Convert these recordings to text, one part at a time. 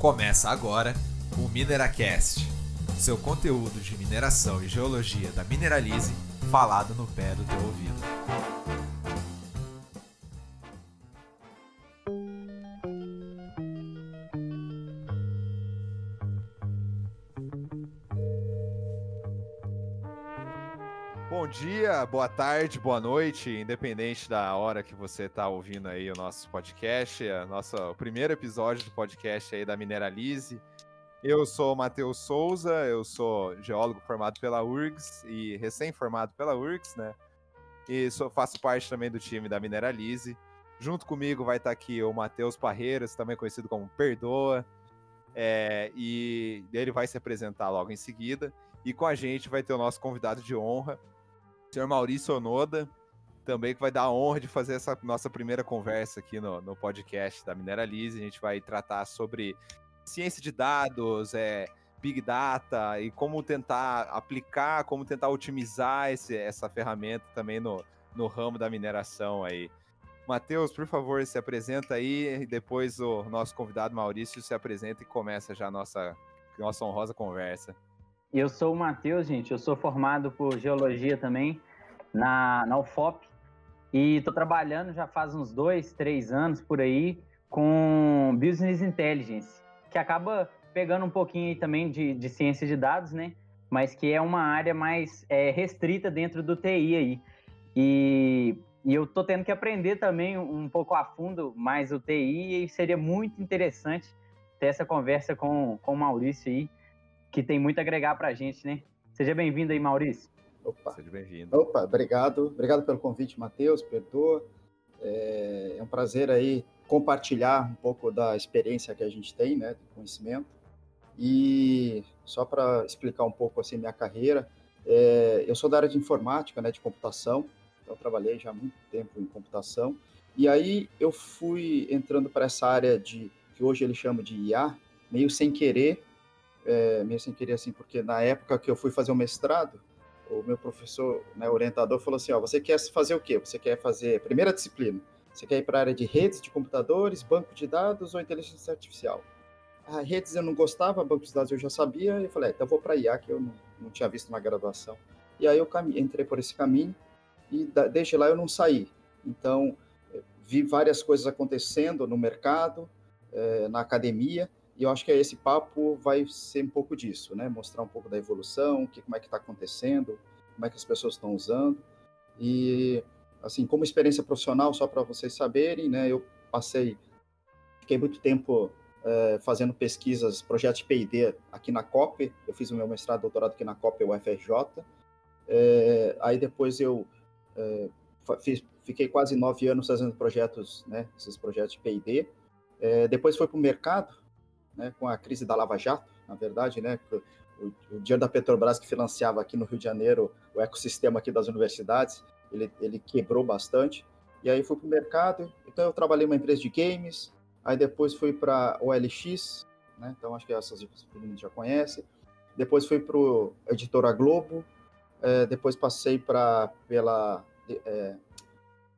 Começa agora o Mineracast, seu conteúdo de mineração e geologia da Mineralize falado no pé do teu ouvido. Boa tarde, boa noite, independente da hora que você está ouvindo aí o nosso podcast, a nossa, o primeiro episódio do podcast aí da Mineralize. Eu sou o Matheus Souza, eu sou geólogo formado pela URGS e recém-formado pela URGS, né? E sou, faço parte também do time da Mineralize. Junto comigo vai estar aqui o Matheus Parreiras, também conhecido como Perdoa, é, e ele vai se apresentar logo em seguida. E com a gente vai ter o nosso convidado de honra, senhor Maurício Onoda, também que vai dar a honra de fazer essa nossa primeira conversa aqui no, no podcast da Mineralize. A gente vai tratar sobre ciência de dados, é, Big Data e como tentar aplicar, como tentar otimizar esse, essa ferramenta também no, no ramo da mineração aí. Matheus, por favor, se apresenta aí e depois o nosso convidado Maurício se apresenta e começa já a nossa, nossa honrosa conversa. Eu sou o Matheus, gente. Eu sou formado por geologia também na, na UFOP e estou trabalhando já faz uns dois, três anos por aí com Business Intelligence, que acaba pegando um pouquinho também de, de ciência de dados, né? Mas que é uma área mais é, restrita dentro do TI aí. E, e eu estou tendo que aprender também um pouco a fundo mais o TI e seria muito interessante ter essa conversa com, com o Maurício aí que tem muito a agregar para a gente, né? Seja bem-vindo aí, Maurício. Opa. Seja bem-vindo. Opa, obrigado. Obrigado pelo convite, Matheus, perdoa. É, é um prazer aí compartilhar um pouco da experiência que a gente tem, né, do conhecimento. E só para explicar um pouco assim minha carreira, é, eu sou da área de informática, né, de computação. Então trabalhei já há muito tempo em computação. E aí eu fui entrando para essa área de que hoje ele chama de IA, meio sem querer, é, meio sem querer assim, porque na época que eu fui fazer o mestrado, o meu professor, né, orientador, falou assim: ó, você quer fazer o quê? Você quer fazer primeira disciplina? Você quer ir para a área de redes de computadores, banco de dados ou inteligência artificial? Ah, redes eu não gostava, banco de dados eu já sabia, e eu falei: é, então vou para IA, que eu não, não, tinha visto na graduação. E aí eu entrei por esse caminho e desde lá eu não saí. Então, vi várias coisas acontecendo no mercado, é, na academia, e eu acho que esse papo vai ser um pouco disso, né? Mostrar um pouco da evolução, que, como é que está acontecendo, como é que as pessoas estão usando. E, assim, como experiência profissional, só para vocês saberem, né? Eu passei, fiquei muito tempo é, fazendo pesquisas, projetos de P&D aqui na COP. Eu fiz o meu mestrado, doutorado aqui na COP, UFRJ. É, aí depois eu é, fiz, fiquei quase nove anos fazendo projetos, né? Esses projetos de P&D. Depois foi para o mercado, né, com a crise da Lava Jato, na verdade, né, o, o dinheiro da Petrobras que financiava aqui no Rio de Janeiro o ecossistema aqui das universidades, ele, ele quebrou bastante. E aí fui para o mercado, então eu trabalhei numa empresa de games, aí depois fui para OLX, né, então acho que essas meninas já conhecem. Depois fui para Editora Globo, é, depois passei para pela é,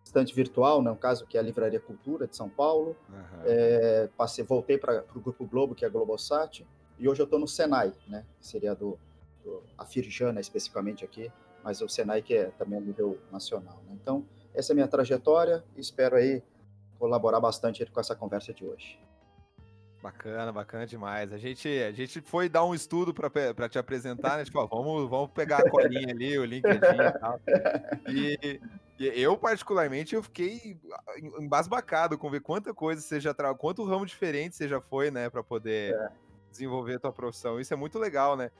estante virtual, né, um caso que é a Livraria Cultura de São Paulo. Uhum. É, passei, voltei para o Grupo Globo, que é a Globosat, e hoje eu estou no Senai, né, que seria do, do, a Firjana especificamente aqui, mas o Senai que é também a nível nacional. Né? Então, essa é a minha trajetória e espero aí colaborar bastante com essa conversa de hoje. Bacana, bacana demais. A gente, a gente foi dar um estudo para te apresentar, né? Tipo, ó, vamos, vamos pegar a colinha ali, o LinkedIn e tal. E, eu, particularmente, eu fiquei embasbacado com ver quanta coisa você já trabalhou, quanto ramo diferente você já foi, né, para poder é. desenvolver a tua profissão. Isso é muito legal, né?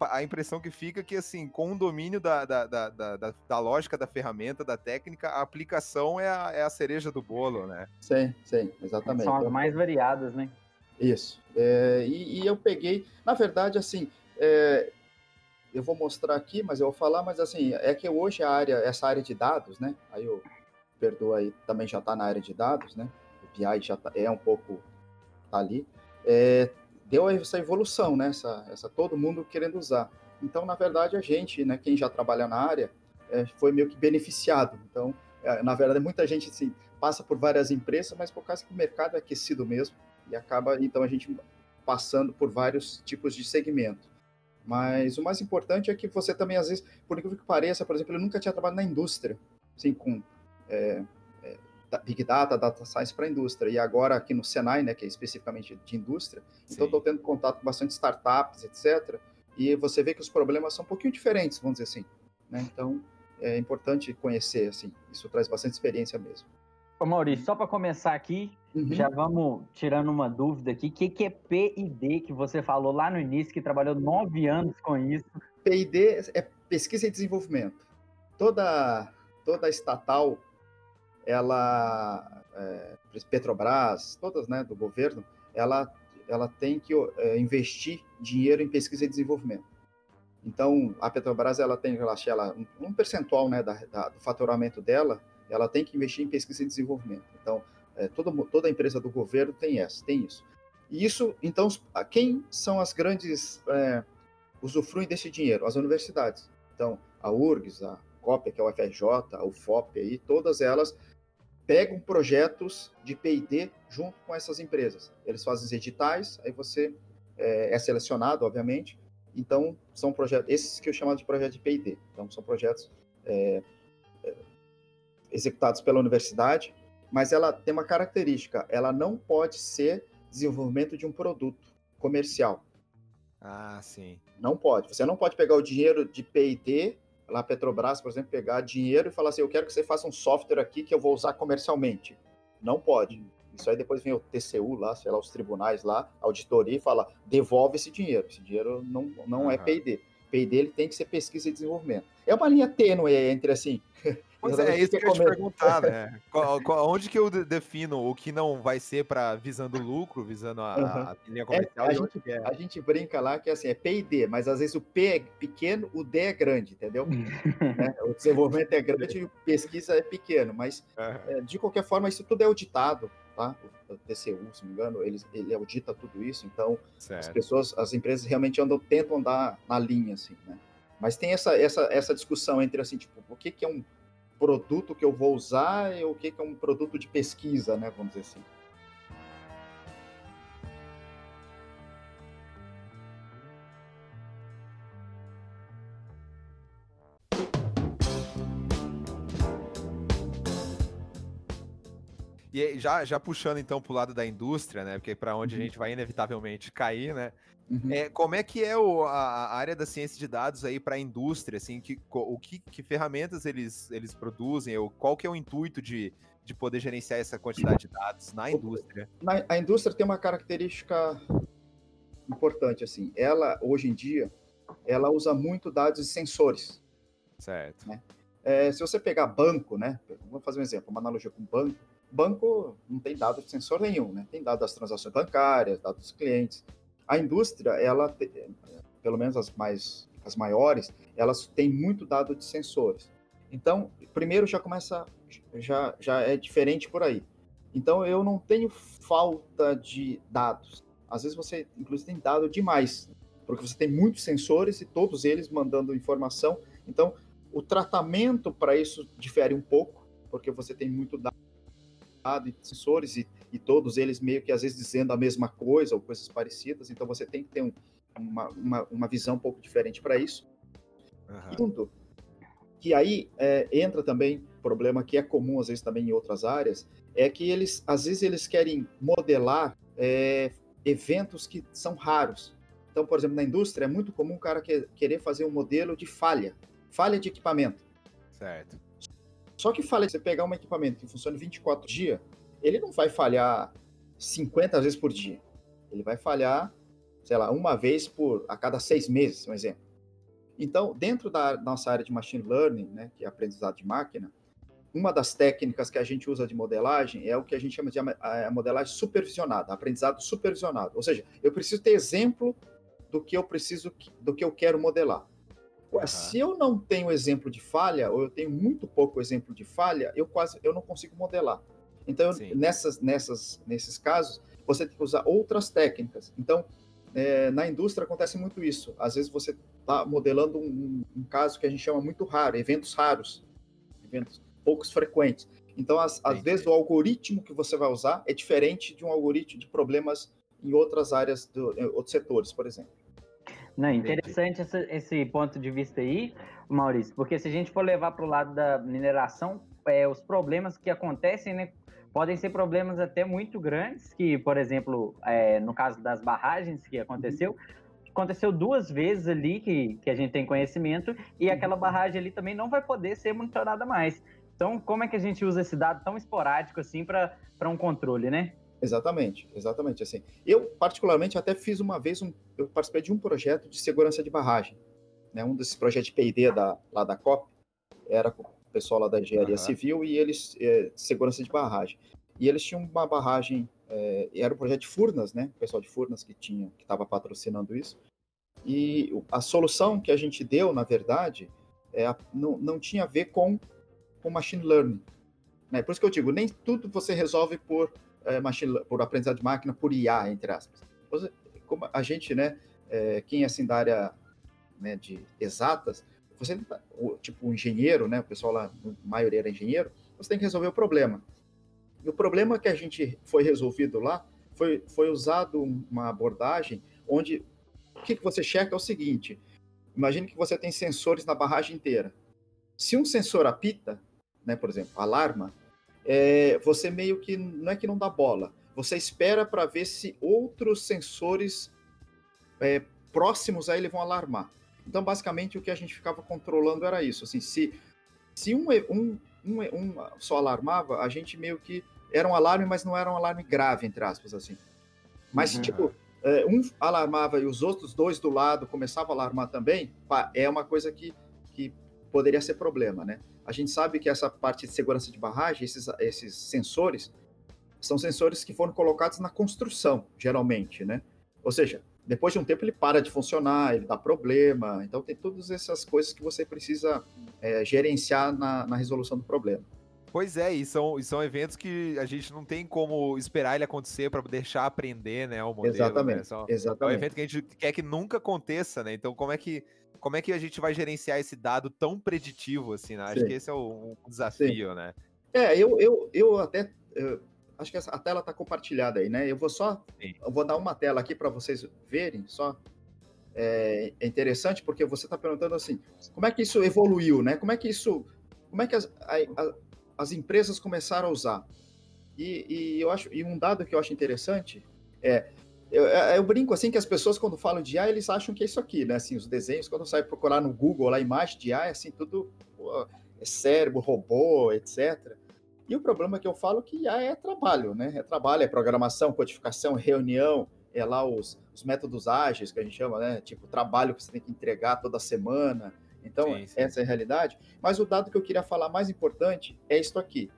A impressão que fica é que, assim, com o domínio da, da, da, da, da lógica da ferramenta, da técnica, a aplicação é a, é a cereja do bolo, né? Sim, sim, exatamente. São as mais variadas, né? Isso. É, e, e, eu peguei, na verdade, assim, é, eu vou mostrar aqui, mas eu vou falar, mas assim, é que hoje a área, essa área de dados, né? Aí eu perdoa aí, também já está na área de dados, né? O BI já tá, é um pouco tá ali. É, deu essa evolução, né? Essa, essa, todo mundo querendo usar. Então, na verdade, a gente, né? Quem já trabalha na área, é, foi meio que beneficiado. Então, é, na verdade, muita gente assim, passa por várias empresas, mas por causa que o mercado é aquecido mesmo e acaba, então a gente passando por vários tipos de segmento. Mas o mais importante é que você também, às vezes, por incrível que pareça, por exemplo, eu nunca tinha trabalhado na indústria, assim, com é, é, Big Data, Data Science para a indústria. E agora aqui no Senai, né, que é especificamente de indústria, então Sim. então estou tendo contato com bastante startups, etc. E você vê que os problemas são um pouquinho diferentes, vamos dizer assim. Né? Então, é importante conhecer, assim, isso traz bastante experiência mesmo. Ô Maurício, só para começar aqui, uhum. já vamos tirando uma dúvida aqui. O que, que é PID que você falou lá no início, que trabalhou nove anos com isso? PID é pesquisa e desenvolvimento. Toda, toda estatal, ela, é, Petrobras, todas né, do governo, ela, ela tem que é, investir dinheiro em pesquisa e desenvolvimento. Então, a Petrobras ela tem ela, um, um percentual né, da, da, do faturamento dela ela tem que investir em pesquisa e desenvolvimento. Então, é, toda, toda empresa do governo tem essa, tem isso. E isso, então, quem são as grandes é, usufruem desse dinheiro? As universidades. Então, a URGS, a COPE, que é o FRJ, a UFOP, aí, todas elas pegam projetos de P&D junto com essas empresas. Eles fazem editais, aí você é, é selecionado, obviamente. Então, são projetos, esses que eu chamo de projeto de P&D. Então, são projetos é, executados pela universidade, mas ela tem uma característica: ela não pode ser desenvolvimento de um produto comercial. Ah, sim. Não pode. Você não pode pegar o dinheiro de P&D, lá Petrobras, por exemplo, pegar dinheiro e falar assim, eu quero que você faça um software aqui que eu vou usar comercialmente. Não pode. Isso aí depois vem o TCU lá, sei lá, os tribunais lá, auditoria e fala, devolve esse dinheiro. Esse dinheiro não, não uhum. é P&D. P&D ele tem que ser pesquisa e desenvolvimento. É uma linha tênue entre assim, Pois é, é isso que eu ia te perguntar, né? qual, qual, onde que eu defino o que não vai ser para visando lucro, visando a, uhum. a linha comercial? É, a, gente, é? a, gente, brinca lá que assim, é P e D, mas às vezes o P é pequeno, o D é grande, entendeu? né? O desenvolvimento é grande e a pesquisa é pequeno, mas uhum. de qualquer forma, isso tudo é auditado, tá? O TCU, se não me engano, ele, ele audita tudo isso, então certo. as pessoas, as empresas realmente andam, tentam andar na linha, assim, né? Mas tem essa, essa, essa discussão entre, assim, tipo, o que, que é um produto que eu vou usar e o que, que é um produto de pesquisa, né? Vamos dizer assim. E já, já puxando então para o lado da indústria, né? Porque é para onde uhum. a gente vai inevitavelmente cair, né? Uhum. É, como é que é o, a, a, área da ciência de dados aí para a indústria? Assim, que, o que, que, ferramentas eles, eles produzem? Ou qual que é o intuito de, de poder gerenciar essa quantidade de dados na indústria? Na, a indústria tem uma característica importante, assim. Ela, hoje em dia, ela usa muito dados de sensores. Certo. Né? É, se você pegar banco, né? Vamos fazer um exemplo, uma analogia com banco. Banco não tem dado de sensor nenhum, né? Tem dado das transações bancárias, dados dos clientes. A indústria, ela, pelo menos as mais as maiores, elas têm muito dado de sensores. Então, primeiro já começa, já, já é diferente por aí. Então, eu não tenho falta de dados. Às vezes você, inclusive, tem dado demais, porque você tem muitos sensores e todos eles mandando informação. Então, o tratamento para isso difere um pouco, porque você tem muito dado e sensores e, e, todos eles meio que às vezes dizendo a mesma coisa ou coisas parecidas, então você tem que ter um, uma, uma, uma, visão um pouco diferente para isso. Uhum. Segundo, que aí é, entra também problema que é comum às vezes também em outras áreas, é que eles às vezes eles querem modelar é, eventos que são raros. Então, por exemplo, na indústria é muito comum o cara que, querer fazer um modelo de falha, falha de equipamento. Certo. Só que falha, você pegar um equipamento que funciona 24 dias, ele não vai falhar 50 vezes por dia. Ele vai falhar, sei lá, uma vez por a cada seis meses, um exemplo. Então, dentro da nossa área de machine learning, né, que é aprendizado de máquina, uma das técnicas que a gente usa de modelagem é o que a gente chama de a modelagem supervisionada, aprendizado supervisionado. Ou seja, eu preciso ter exemplo do que eu preciso, do que eu quero modelar. Uhum. se eu não tenho exemplo de falha, ou eu tenho muito pouco exemplo de falha, eu quase eu não consigo modelar. Então, nessas, nessas, nesses casos, você tem que usar outras técnicas. Então, é, na indústria acontece muito isso. Às vezes você está modelando um, um, caso que a gente chama muito raro, eventos raros, eventos poucos frequentes. Então, às, às vezes, o algoritmo que você vai usar é diferente de um algoritmo de problemas em outras áreas, do, em outros setores, por exemplo. Não, interessante esse, esse, ponto de vista aí, Maurício, porque se a gente for levar para o lado da mineração, é, os problemas que acontecem, né, podem ser problemas até muito grandes, que, por exemplo, é, no caso das barragens que aconteceu, aconteceu duas vezes ali que, que a gente tem conhecimento, e uhum. aquela barragem ali também não vai poder ser monitorada mais. Então, como é que a gente usa esse dado tão esporádico assim para um controle, né? Exatamente, exatamente assim. Eu particularmente até fiz uma vez um, eu participei de um projeto de segurança de barragem, né? Um desses projetos de P&D da lá da COP era o pessoal lá da engenharia uhum. civil e eles é, segurança de barragem. E eles tinham uma barragem, é, era um projeto de Furnas, né? O pessoal de Furnas que tinha que estava patrocinando isso. E a solução que a gente deu, na verdade, é, não, não tinha a ver com com machine learning. Né? Por isso que eu digo, nem tudo você resolve por é, machine, por aprendizado de máquina, por IA, entre aspas. Como a gente, né, é, quem é assim da área né, de exatas, você tipo um engenheiro, né, o pessoal lá, a maioria era engenheiro, você tem que resolver o problema. E o problema que a gente foi resolvido lá foi, foi usado uma abordagem onde o que, que você checa é o seguinte: imagine que você tem sensores na barragem inteira. Se um sensor apita, né, por exemplo, alarma, é, você meio que não é que não dá bola, você espera para ver se outros sensores é, próximos a ele vão alarmar. Então, basicamente, o que a gente ficava controlando era isso. Assim, se se um, um, um, um só alarmava, a gente meio que era um alarme, mas não era um alarme grave, entre aspas, assim. Mas, uhum. tipo, é, um alarmava e os outros dois do lado começavam a alarmar também, pá, é uma coisa que, que poderia ser problema, né? A gente sabe que essa parte de segurança de barragem, esses, esses sensores, são sensores que foram colocados na construção, geralmente, né? Ou seja, depois de um tempo ele para de funcionar, ele dá problema. Então tem todas essas coisas que você precisa é, gerenciar na, na, resolução do problema. Pois é, e são, e são eventos que a gente não tem como esperar ele acontecer para deixar aprender, né, o modelo. Exatamente, né? São, exatamente. É um evento que a gente quer que nunca aconteça, né? Então como é que como é que a gente vai gerenciar esse dado tão preditivo, assim, né? Acho Sim. que esse é o, o desafio, Sim. né? É, eu, eu, eu até. Eu, acho que a tela está compartilhada aí, né? Eu vou só. Sim. Eu vou dar uma tela aqui para vocês verem, só. É, é, interessante porque você está perguntando assim, como é que isso evoluiu, né? Como é que isso. Como é que as, a, a, as empresas começaram a usar? E, e, eu acho, e um dado que eu acho interessante é eu, é, eu, brinco assim que as pessoas, quando falam de IA, eles acham que é isso aqui, né? Assim, os desenhos, quando sai procurar no Google lá, imagem de IA, é assim, tudo pô, é cérebro, robô, etc. E o problema que eu falo é que IA é trabalho, né? É trabalho, é programação, codificação, reunião, é lá os, os métodos ágeis que a gente chama, né? Tipo, trabalho que você tem que entregar toda semana. Então, sim, sim. essa é a realidade. Mas o dado que eu queria falar mais importante é isso aqui.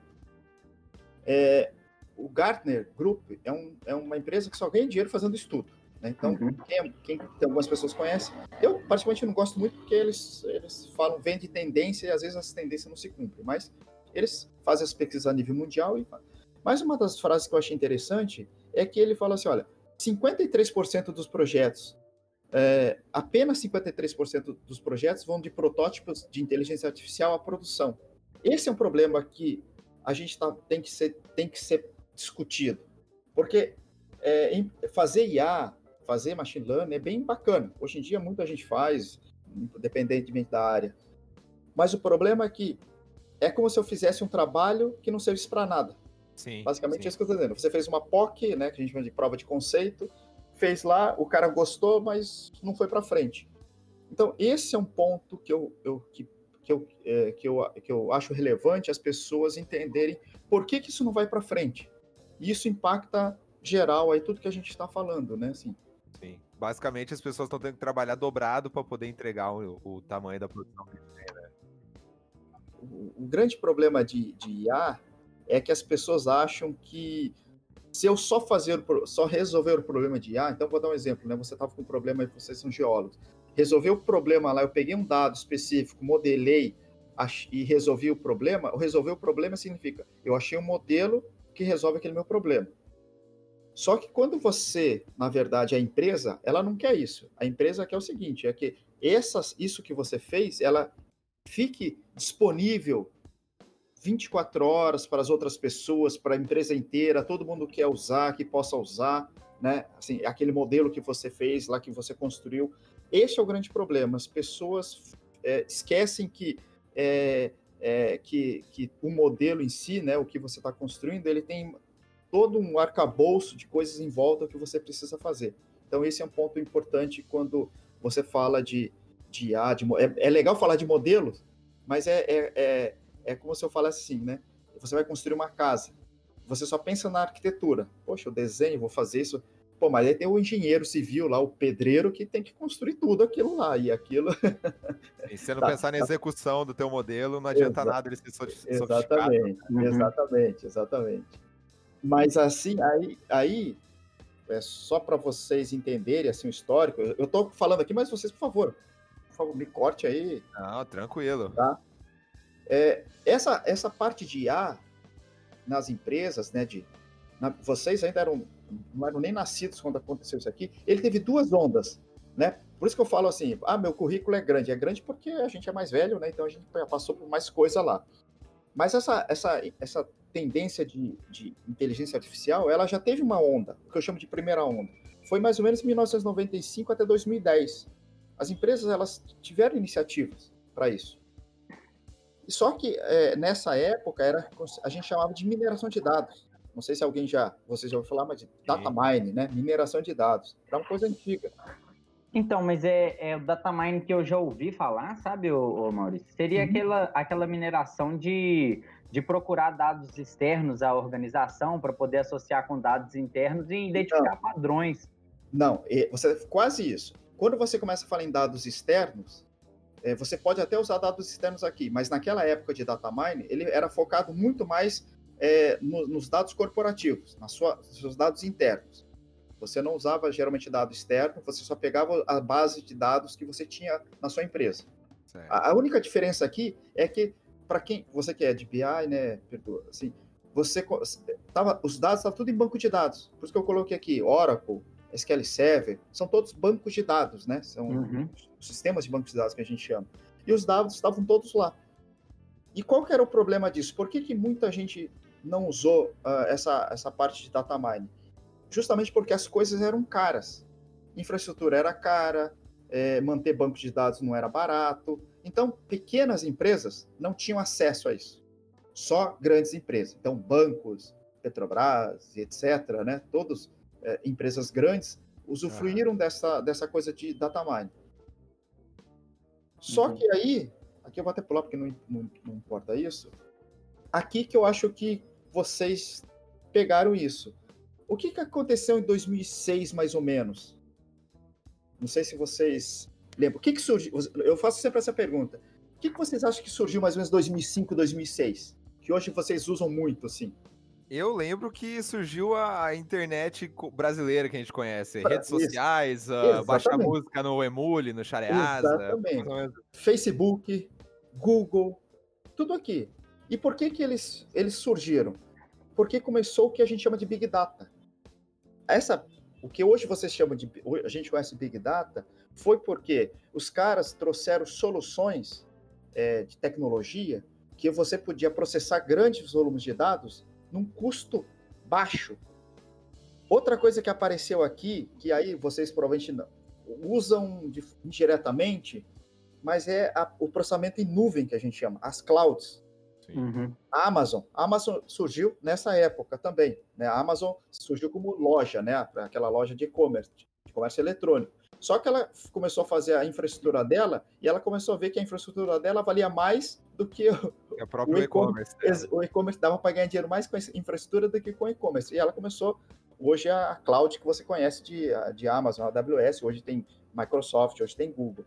É, o Gartner Group é, um, é uma empresa que só ganha dinheiro fazendo estudo. Né? Então, uhum. quem, quem algumas pessoas conhecem, eu particularmente não gosto muito porque eles, eles falam, vende tendência e às vezes as tendências não se cumprem, mas eles fazem as pesquisas a nível mundial. E... Mas uma das frases que eu achei interessante é que ele fala assim: olha, 53% dos projetos, é, apenas 53% dos projetos vão de protótipos de inteligência artificial à produção. Esse é um problema que a gente tá, tem, que ser, tem que ser discutido. Porque é, fazer IA, fazer machine learning é bem bacana. Hoje em dia muita gente faz, independentemente da área. Mas o problema é que é como se eu fizesse um trabalho que não servisse para nada. Sim, Basicamente sim. é isso que eu estou dizendo. Você fez uma POC, né, que a gente chama de prova de conceito, fez lá, o cara gostou, mas não foi para frente. Então, esse é um ponto que eu, eu, que, que, eu, é, que, eu, que eu acho relevante as pessoas entenderem por que, que isso não vai para frente. E isso impacta geral aí tudo que a gente está falando, né? Assim. Sim. Basicamente as pessoas estão tendo que trabalhar dobrado para poder entregar o, o, tamanho da produção que tem, né? O, grande problema de, de IA é que as pessoas acham que se eu só fazer, só resolver o problema de IA, então vou dar um exemplo, né? Você estava com um problema e vocês são geólogos. Resolver o problema lá, eu peguei um dado específico, modelei e resolvi o problema. Resolver o problema significa eu achei um modelo que resolve aquele meu problema. Só que quando você, na verdade, a empresa, ela não quer isso. A empresa quer o seguinte, é que essas, isso que você fez, ela fique disponível 24 horas para as outras pessoas, para a empresa inteira, todo mundo quer usar, que possa usar. né? Assim, aquele modelo que você fez lá, que você construiu. Esse é o grande problema. As pessoas é, esquecem que, é, é, que, que o modelo em si, né, o que você está construindo, ele tem todo um arcabouço de coisas em volta que você precisa fazer. Então, esse é um ponto importante quando você fala de, de IA. De, é, é legal falar de modelos, mas é, é, é, é como se eu falasse assim, né? Você vai construir uma casa. Você só pensa na arquitetura. Poxa, eu desenho, vou fazer isso. Pô, mas aí tem o engenheiro civil lá, o pedreiro, que tem que construir tudo aquilo lá. E aquilo. E se não tá, pensar na tá. execução do teu modelo, não adianta Exa nada ele ser sofisticado. Exatamente, uhum. exatamente, exatamente. Mas assim, aí, aí é só para vocês entenderem assim, o histórico. Eu estou falando aqui, mas vocês, por favor, me corte aí. Não, tranquilo. Tá? É, essa, essa parte de IA nas empresas, né, de, na, vocês ainda eram, não eram nem nascidos quando aconteceu isso aqui, ele teve duas ondas, né? Por isso que eu falo assim, ah, meu currículo é grande. É grande porque a gente é mais velho, né? Então a gente passou por mais coisa lá. Mas essa, essa, essa tendência de, de inteligência artificial, ela já teve uma onda, o que eu chamo de primeira onda. Foi mais ou menos 1995 até 2010. As empresas elas tiveram iniciativas para isso. Só que é, nessa época era a gente chamava de mineração de dados. Não sei se alguém já, vocês já ouviu falar, mas de data mine, né? Mineração de dados. Era uma coisa antiga. Então, mas é, é o data mine que eu já ouvi falar, sabe, ô, ô Maurício? Seria uhum. aquela, aquela mineração de, de procurar dados externos à organização para poder associar com dados internos e identificar não. padrões. Não, você quase isso. Quando você começa a falar em dados externos, é, você pode até usar dados externos aqui, mas naquela época de data mine, ele era focado muito mais é, no, nos dados corporativos, nas sua, nos seus dados internos. Você não usava geralmente dado externo, você só pegava a base de dados que você tinha na sua empresa. A, a, única diferença aqui é que, para quem você que é de BI, né, perdoa, assim, você tava, os dados estavam tudo em banco de dados. Por isso que eu coloquei aqui Oracle, SQL Server, são todos bancos de dados, né? São uhum. sistemas de bancos de dados que a gente chama. E os dados estavam todos lá. E qual que era o problema disso? Por que, que muita gente não usou uh, essa, essa parte de data mining? Justamente porque as coisas eram caras. Infraestrutura era cara, é, manter banco de dados não era barato. Então, pequenas empresas não tinham acesso a isso. Só grandes empresas. Então, bancos, Petrobras, etc., né? Todos é, empresas grandes usufruíram dessa, dessa coisa de data mining. Só uhum. que aí, aqui eu vou até pular porque não, não, não importa isso. Aqui que eu acho que vocês pegaram isso. O que, que aconteceu em 2006, mais ou menos? Não sei se vocês lembram. O que, que surgiu? Eu faço sempre essa pergunta. O que, que vocês acham que surgiu mais ou menos em 2005, 2006? Que hoje vocês usam muito, assim? Eu lembro que surgiu a internet brasileira que a gente conhece, redes sociais, uh, baixar música no Emule, no Shareasa. Exatamente. Facebook, Google, tudo aqui. E por que que eles, eles surgiram? Porque começou o que a gente chama de Big Data. Essa, o que hoje vocês chamam de, a gente conhece Big Data, foi porque os caras trouxeram soluções é, de tecnologia que você podia processar grandes volumes de dados num custo baixo. Outra coisa que apareceu aqui, que aí vocês provavelmente usam indiretamente, mas é a, o processamento em nuvem que a gente chama, as clouds. Uhum. A Amazon. A Amazon surgiu nessa época também. Né? A Amazon surgiu como loja, né? aquela loja de e-commerce, de comércio eletrônico. Só que ela começou a fazer a infraestrutura dela e ela começou a ver que a infraestrutura dela valia mais do que o, é o e-commerce. O e-commerce dava para ganhar dinheiro mais com a infraestrutura do que com o e-commerce. E ela começou, hoje, a cloud que você conhece de, de Amazon, a AWS, hoje tem Microsoft, hoje tem Google.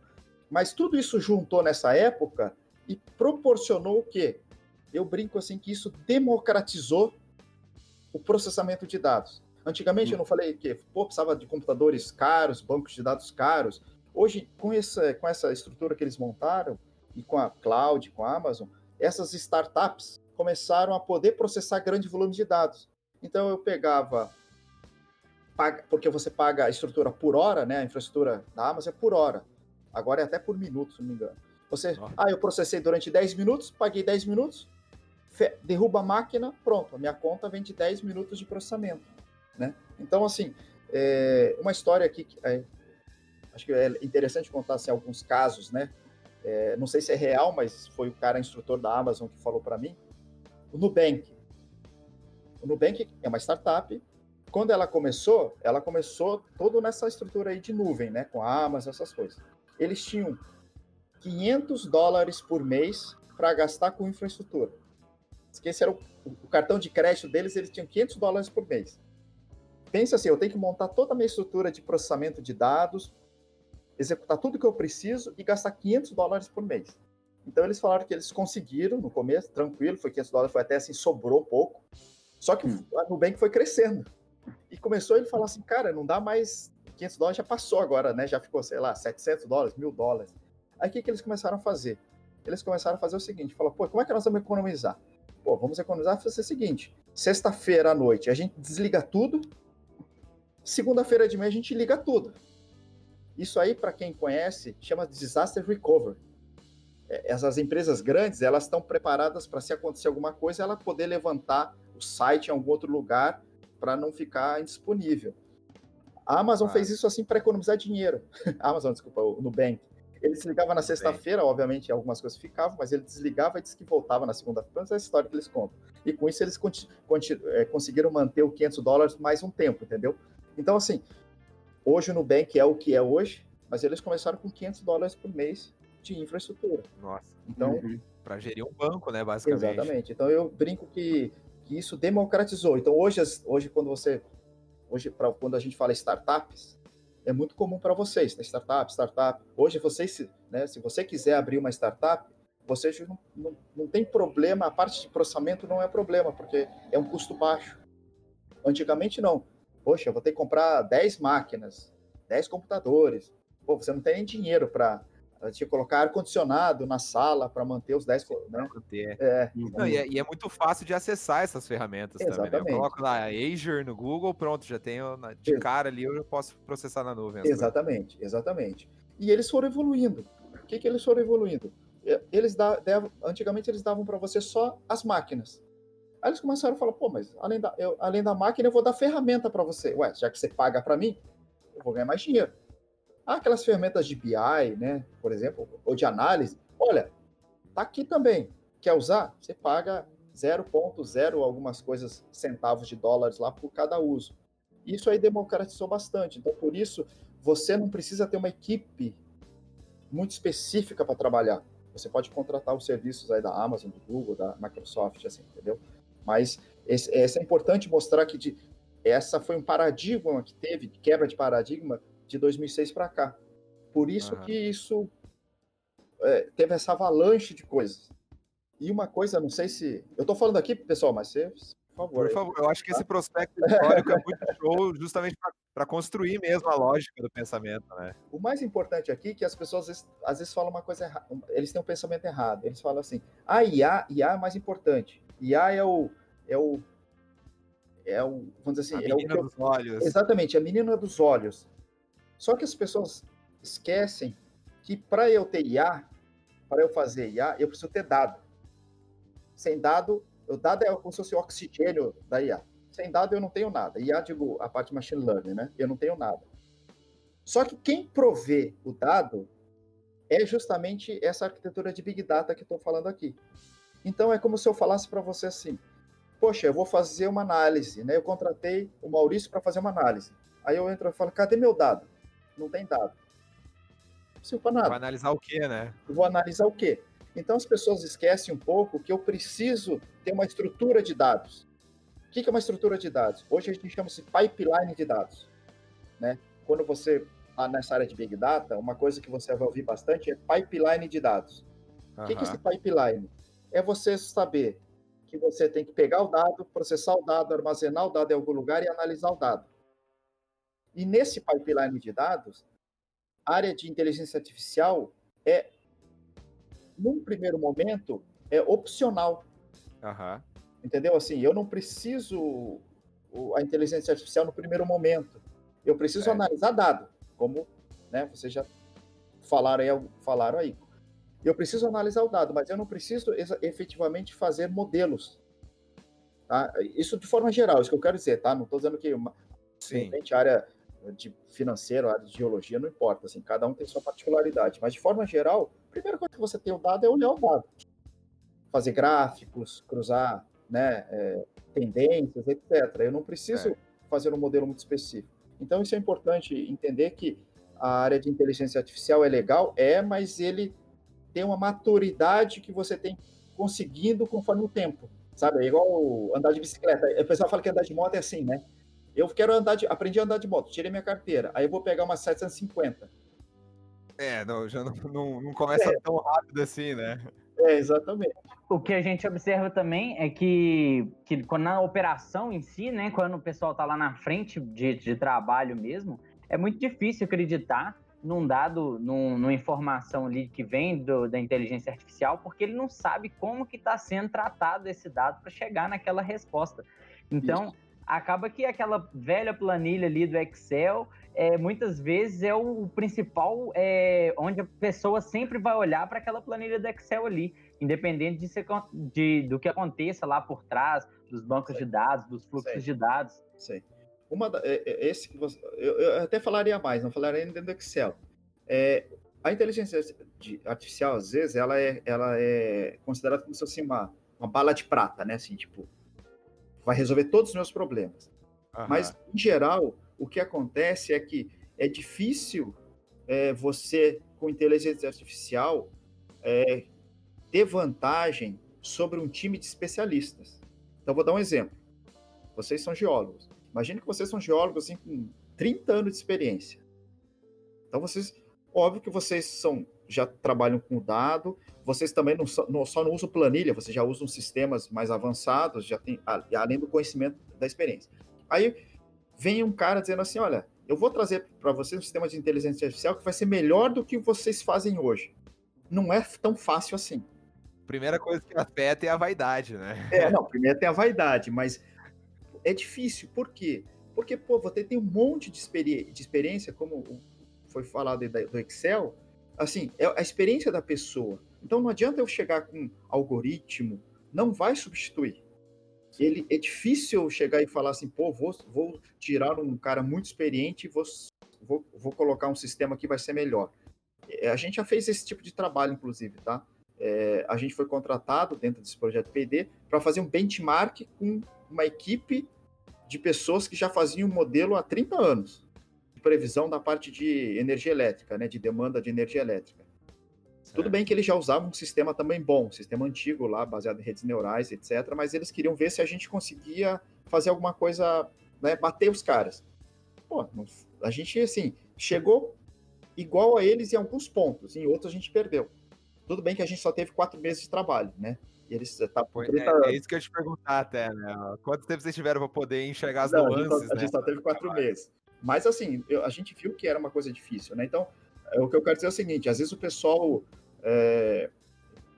Mas tudo isso juntou nessa época e proporcionou o quê? Eu brinco assim que isso democratizou o processamento de dados. Antigamente eu não falei que pô, precisava de computadores caros, bancos de dados caros. Hoje, com essa, com essa estrutura que eles montaram, e com a cloud, com a Amazon, essas startups começaram a poder processar grande volume de dados. Então eu pegava, porque você paga a estrutura por hora, né? A infraestrutura da Amazon é por hora. Agora é até por minuto, se não me engano. Você, ah, eu processei durante 10 minutos, paguei 10 minutos, derruba a máquina, pronto, a minha conta vem de 10 minutos de processamento né? Então, assim, É, uma história aqui, que, é, acho que é interessante contar assim, alguns casos, né? É, não sei se é real, mas foi o cara instrutor da Amazon que falou para mim. O Nubank. O Nubank é uma startup. Quando ela começou, ela começou todo nessa estrutura aí de nuvem, né? Com a Amazon, essas coisas. Eles tinham 500 dólares por mês para gastar com infraestrutura. Esse era o, o, cartão de crédito deles, eles tinham 500 dólares por mês. Pensa assim, eu tenho que montar toda a minha estrutura de processamento de dados, executar tudo que eu preciso e gastar 500 dólares por mês. Então eles falaram que eles conseguiram no começo, tranquilo, foi 500 dólares, foi até assim, sobrou pouco. Só que hum. a Nubank foi crescendo. E começou ele falar assim, cara, não dá mais 500 dólares, já passou agora, né? Já ficou, sei lá, 700 dólares, mil dólares. Aí o que, que eles começaram a fazer? Eles começaram a fazer o seguinte, falou, pô, como é que nós vamos economizar? Pô, vamos economizar, fazer o seguinte, sexta-feira à noite a gente desliga tudo, segunda-feira de manhã a gente liga tudo. Isso aí, para quem conhece, chama de disaster recovery. É, essas empresas grandes, elas estão preparadas para se acontecer alguma coisa, ela poder levantar o site em algum outro lugar para não ficar indisponível. A Amazon ah. fez isso assim para economizar dinheiro. A Amazon, desculpa, o Nubank. Ele desligava na sexta-feira, obviamente algumas coisas ficavam, mas ele desligava e disse que voltava na segunda-feira. Essa é a história que eles contam. E com isso eles é, conseguiram manter o 500 dólares mais um tempo, entendeu? Então, assim, Hoje o Nubank é o que é hoje, mas eles começaram com 500 dólares por mês de infraestrutura. Nossa. Então, uhum. para gerir um banco, né, basicamente. Exatamente. Então eu brinco que, que isso democratizou. Então hoje, hoje quando você, hoje pra, quando a gente fala startups, é muito comum para vocês, né? startup, startup. Hoje vocês, né, se você quiser abrir uma startup, você não, não, não tem problema, a parte de processamento não é problema, porque é um custo baixo. Antigamente não poxa, eu vou ter que comprar 10 máquinas, 10 computadores. Pô, você não tem nem dinheiro para te colocar ar-condicionado na sala para manter os 10. Né? É. Não, e, é, e, é, muito fácil de acessar essas ferramentas Exatamente. também. Né? Eu coloco lá Azure no Google, pronto, já tenho de cara ali, eu posso processar na nuvem. Exatamente, exatamente. E eles foram evoluindo. O que, que eles foram evoluindo? Eles davam, antigamente eles davam para você só as máquinas. Aí eles começaram a falar, pô, mas além da, eu, além da máquina, eu vou dar ferramenta para você. Ué, já que você paga para mim, eu vou ganhar mais dinheiro. Ah, aquelas ferramentas de BI, né, por exemplo, ou de análise, olha, tá aqui também. Quer usar? Você paga 0,0 algumas coisas, centavos de dólares lá por cada uso. Isso aí democratizou bastante. Então, por isso, você não precisa ter uma equipe muito específica para trabalhar. Você pode contratar os serviços aí da Amazon, do Google, da Microsoft, assim, entendeu? Mas esse, é importante mostrar que de, essa foi um paradigma que teve, quebra de paradigma, de 2006 para cá. Por isso uhum. que isso é, teve essa avalanche de coisas. E uma coisa, não sei se. Eu estou falando aqui, pessoal, mas você, por favor. Por favor, eu acho que esse tá? prospecto histórico é muito show, justamente para construir mesmo a lógica do pensamento, né? O mais importante aqui é que as pessoas às vezes, às vezes falam uma coisa errada. Eles têm um pensamento errado. Eles falam assim: ah, IA, IA é mais importante. IA é o. É o é o, vamos dizer assim, a é menina o dos olhos. Exatamente, a menina dos olhos. Só que as pessoas esquecem que para eu ter IA, para eu fazer IA, eu preciso ter dado. Sem dado, o dado é como se fosse o oxigênio da IA. Sem dado eu não tenho nada. IA, digo, a parte machine learning, né? Eu não tenho nada. Só que quem provê o dado é justamente essa arquitetura de Big Data que estou falando aqui. Então é como se eu falasse para você assim: poxa, eu vou fazer uma análise, né? Eu contratei o Maurício para fazer uma análise. Aí eu entro e falo: cadê meu dado? Não tem dado. Não para nada. Vai analisar o quê, né? Eu vou analisar o quê? Então as pessoas esquecem um pouco que eu preciso ter uma estrutura de dados. O que é uma estrutura de dados? Hoje a gente chama de pipeline de dados. Né? Quando você está nessa área de Big Data, uma coisa que você vai ouvir bastante é pipeline de dados. O que é esse pipeline? É você saber que você tem que pegar o dado, processar o dado, armazenar o dado em algum lugar e analisar o dado. E nesse pipeline de dados, a área de inteligência artificial é, num primeiro momento, é opcional. Uhum. Entendeu? Assim, eu não preciso a inteligência artificial no primeiro momento. Eu preciso é. analisar dado, como né, vocês já falaram aí, falaram aí. Eu preciso analisar o dado, mas eu não preciso efetivamente fazer modelos. Tá? Isso de forma geral, isso que eu quero dizer, tá? Não estou dizendo que uma, Sim. a área de financeiro, área de geologia, não importa, assim, cada um tem sua particularidade. Mas, de forma geral, a primeira coisa que você tem o dado é olhar o dado. Fazer gráficos, cruzar né, é, tendências, etc. Eu não preciso é. fazer um modelo muito específico. Então, isso é importante entender que a área de inteligência artificial é legal, é, mas ele tem uma maturidade que você tem conseguindo conforme o tempo, sabe? É igual andar de bicicleta. O pessoal fala que andar de moto é assim, né? Eu quero andar de, aprendi a andar de moto, tirei minha carteira, aí eu vou pegar uma 750. É, não, já não, não, não começa é. tão rápido assim, né? É, exatamente. O que a gente observa também é que, que quando na operação em si, né, quando o pessoal está lá na frente de, de trabalho mesmo, é muito difícil acreditar num dado, num, numa informação ali que vem do, da inteligência artificial, porque ele não sabe como que está sendo tratado esse dado para chegar naquela resposta. Então, Isso acaba que aquela velha planilha ali do Excel, é, muitas vezes é o principal, é, onde a pessoa sempre vai olhar para aquela planilha do Excel ali, independente de, ser, de, do que aconteça lá por trás, dos bancos Sei. de dados, dos fluxos Sei. de dados. Sei. Uma, é, é, esse que você, eu, eu, até falaria mais, não falaria dentro do Excel. É, a inteligência artificial, às vezes, ela é, ela é considerada como se fosse uma, uma bala de prata, né? Assim, tipo, vai resolver todos os meus problemas. Uhum. Mas, em geral, o que acontece é que é difícil é, você, com inteligência artificial, é, ter vantagem sobre um time de especialistas. Então, vou dar um exemplo. Vocês são geólogos. Imagine que vocês são geólogos assim, com 30 anos de experiência. Então, vocês, óbvio que vocês são já trabalham com dado, vocês também não, não, só não usam planilha, vocês já usam sistemas mais avançados, já tem além do conhecimento da experiência. Aí vem um cara dizendo assim, olha, eu vou trazer para vocês um sistema de inteligência artificial que vai ser melhor do que vocês fazem hoje. Não é tão fácil assim. Primeira coisa que afeta é a vaidade, né? É, não, primeiro tem a vaidade, mas é difícil. Por quê? Porque, pô, você tem um monte de, experi de experiência, como foi falado do Excel, assim, é a experiência da pessoa. Então não adianta eu chegar com algoritmo, não vai substituir. Ele é difícil chegar e falar assim, pô, vou, vou tirar um cara muito experiente e vou, vou, vou colocar um sistema que vai ser melhor. É, a gente já fez esse tipo de trabalho, inclusive, tá? É, a gente foi contratado dentro desse projeto PD para fazer um benchmark com uma equipe de pessoas que já faziam o modelo há 30 anos de previsão da parte de energia elétrica, né, de demanda de energia elétrica. Tudo bem que eles já usavam um sistema também bom, um sistema antigo lá, baseado em redes neurais, etc. Mas eles queriam ver se a gente conseguia fazer alguma coisa, né, bater os caras. Pô, a gente, assim, chegou igual a eles em alguns pontos, em outros a gente perdeu. Tudo bem que a gente só teve quatro meses de trabalho, né? E eles tá Foi, é, é, isso que eu ia te perguntar até, né? Quanto tempo vocês tiveram para poder enxergar as Não, nuances, a gente, só, né? a gente só teve quatro meses. Mas assim, eu, a gente viu que era uma coisa difícil, né? Então, é, o que eu quero dizer é o seguinte: às vezes o pessoal é,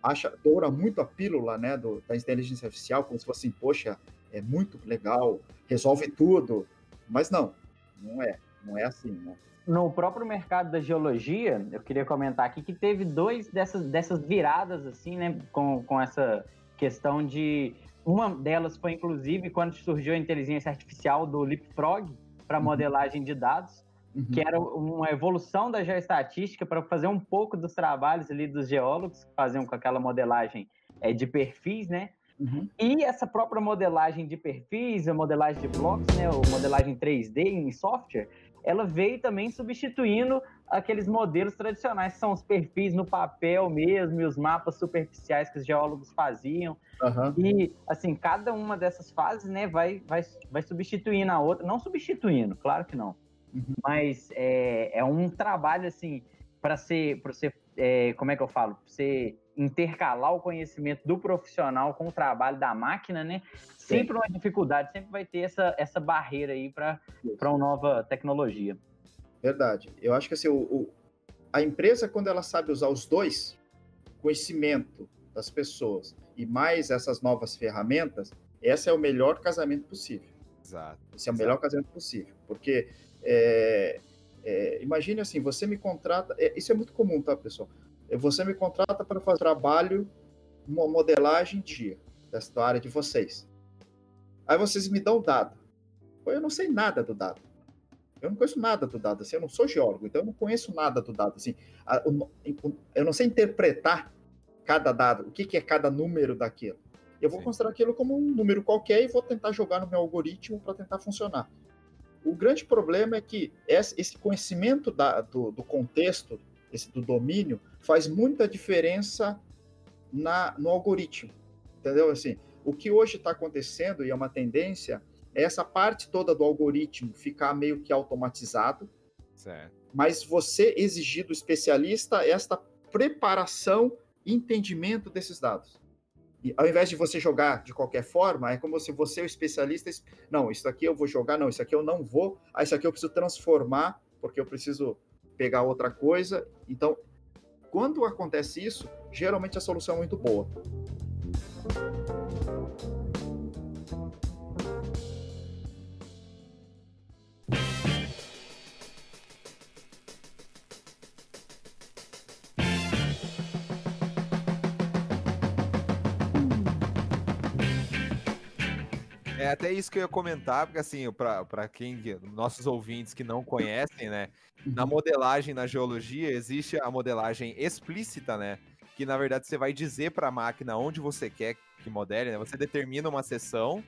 acha, doura muito a pílula né, do, da inteligência artificial, como se fosse assim, poxa, é muito legal, resolve tudo. Mas não, não é. Não é assim, né? No próprio mercado da geologia, eu queria comentar aqui que teve dois dessas, dessas viradas, assim, né, com, com essa questão de. Uma delas foi, inclusive, quando surgiu a inteligência artificial do Leapfrog para uhum. modelagem de dados uhum. que era uma evolução da geoestatística para fazer um pouco dos trabalhos ali dos geólogos, que faziam com aquela modelagem é, de perfis, né? Uhum. E essa própria modelagem de perfis, a modelagem de blocos, né, ou modelagem 3D em software, ela veio também substituindo aqueles modelos tradicionais, que são os perfis no papel mesmo, e os mapas superficiais que os geólogos faziam. Uhum. E, assim, cada uma dessas fases, né, vai, vai, vai substituindo a outra. Não substituindo, claro que não. Uhum. Mas é, é um trabalho, assim, para ser, para ser é, como é que eu falo? Pra você intercalar o conhecimento do profissional com o trabalho da máquina, né? Sempre uma dificuldade, sempre vai ter essa, essa barreira aí para uma nova tecnologia. Verdade. Eu acho que assim, o, o, a empresa, quando ela sabe usar os dois, conhecimento das pessoas e mais essas novas ferramentas, esse é o melhor casamento possível. Exato. Esse é o melhor casamento possível. Porque é, é, imagine assim, você me contrata, é, isso é muito comum, tá, pessoal? É, você me contrata para fazer trabalho, uma modelagem dia dessa área de vocês. Aí vocês me dão o dado. Eu não sei nada do dado. Eu não conheço nada do dado, assim, eu não sou geólogo, então eu não conheço nada do dado, assim. Eu não sei interpretar cada dado, o que, que é cada número daquilo. Eu vou Sim. considerar aquilo como um número qualquer e vou tentar jogar no meu algoritmo para tentar funcionar. O grande problema é que esse conhecimento da, do, do, contexto, esse do domínio, faz muita diferença na, no algoritmo. Entendeu? Assim, o que hoje está acontecendo, e é uma tendência, é essa parte toda do algoritmo ficar meio que automatizado. Certo. Mas você exigir do especialista esta preparação e entendimento desses dados. E, ao invés de você jogar de qualquer forma, é como se você, o especialista, não, isso aqui eu vou jogar, não, isso aqui eu não vou, ah, isso aqui eu preciso transformar, porque eu preciso pegar outra coisa. Então, quando acontece isso, geralmente a solução é muito boa. É até isso que eu ia comentar, porque assim, para quem, nossos ouvintes que não conhecem, né, na uhum. modelagem na geologia existe a modelagem explícita, né, que na verdade você vai dizer para a máquina onde você quer que modele, né, você determina uma seção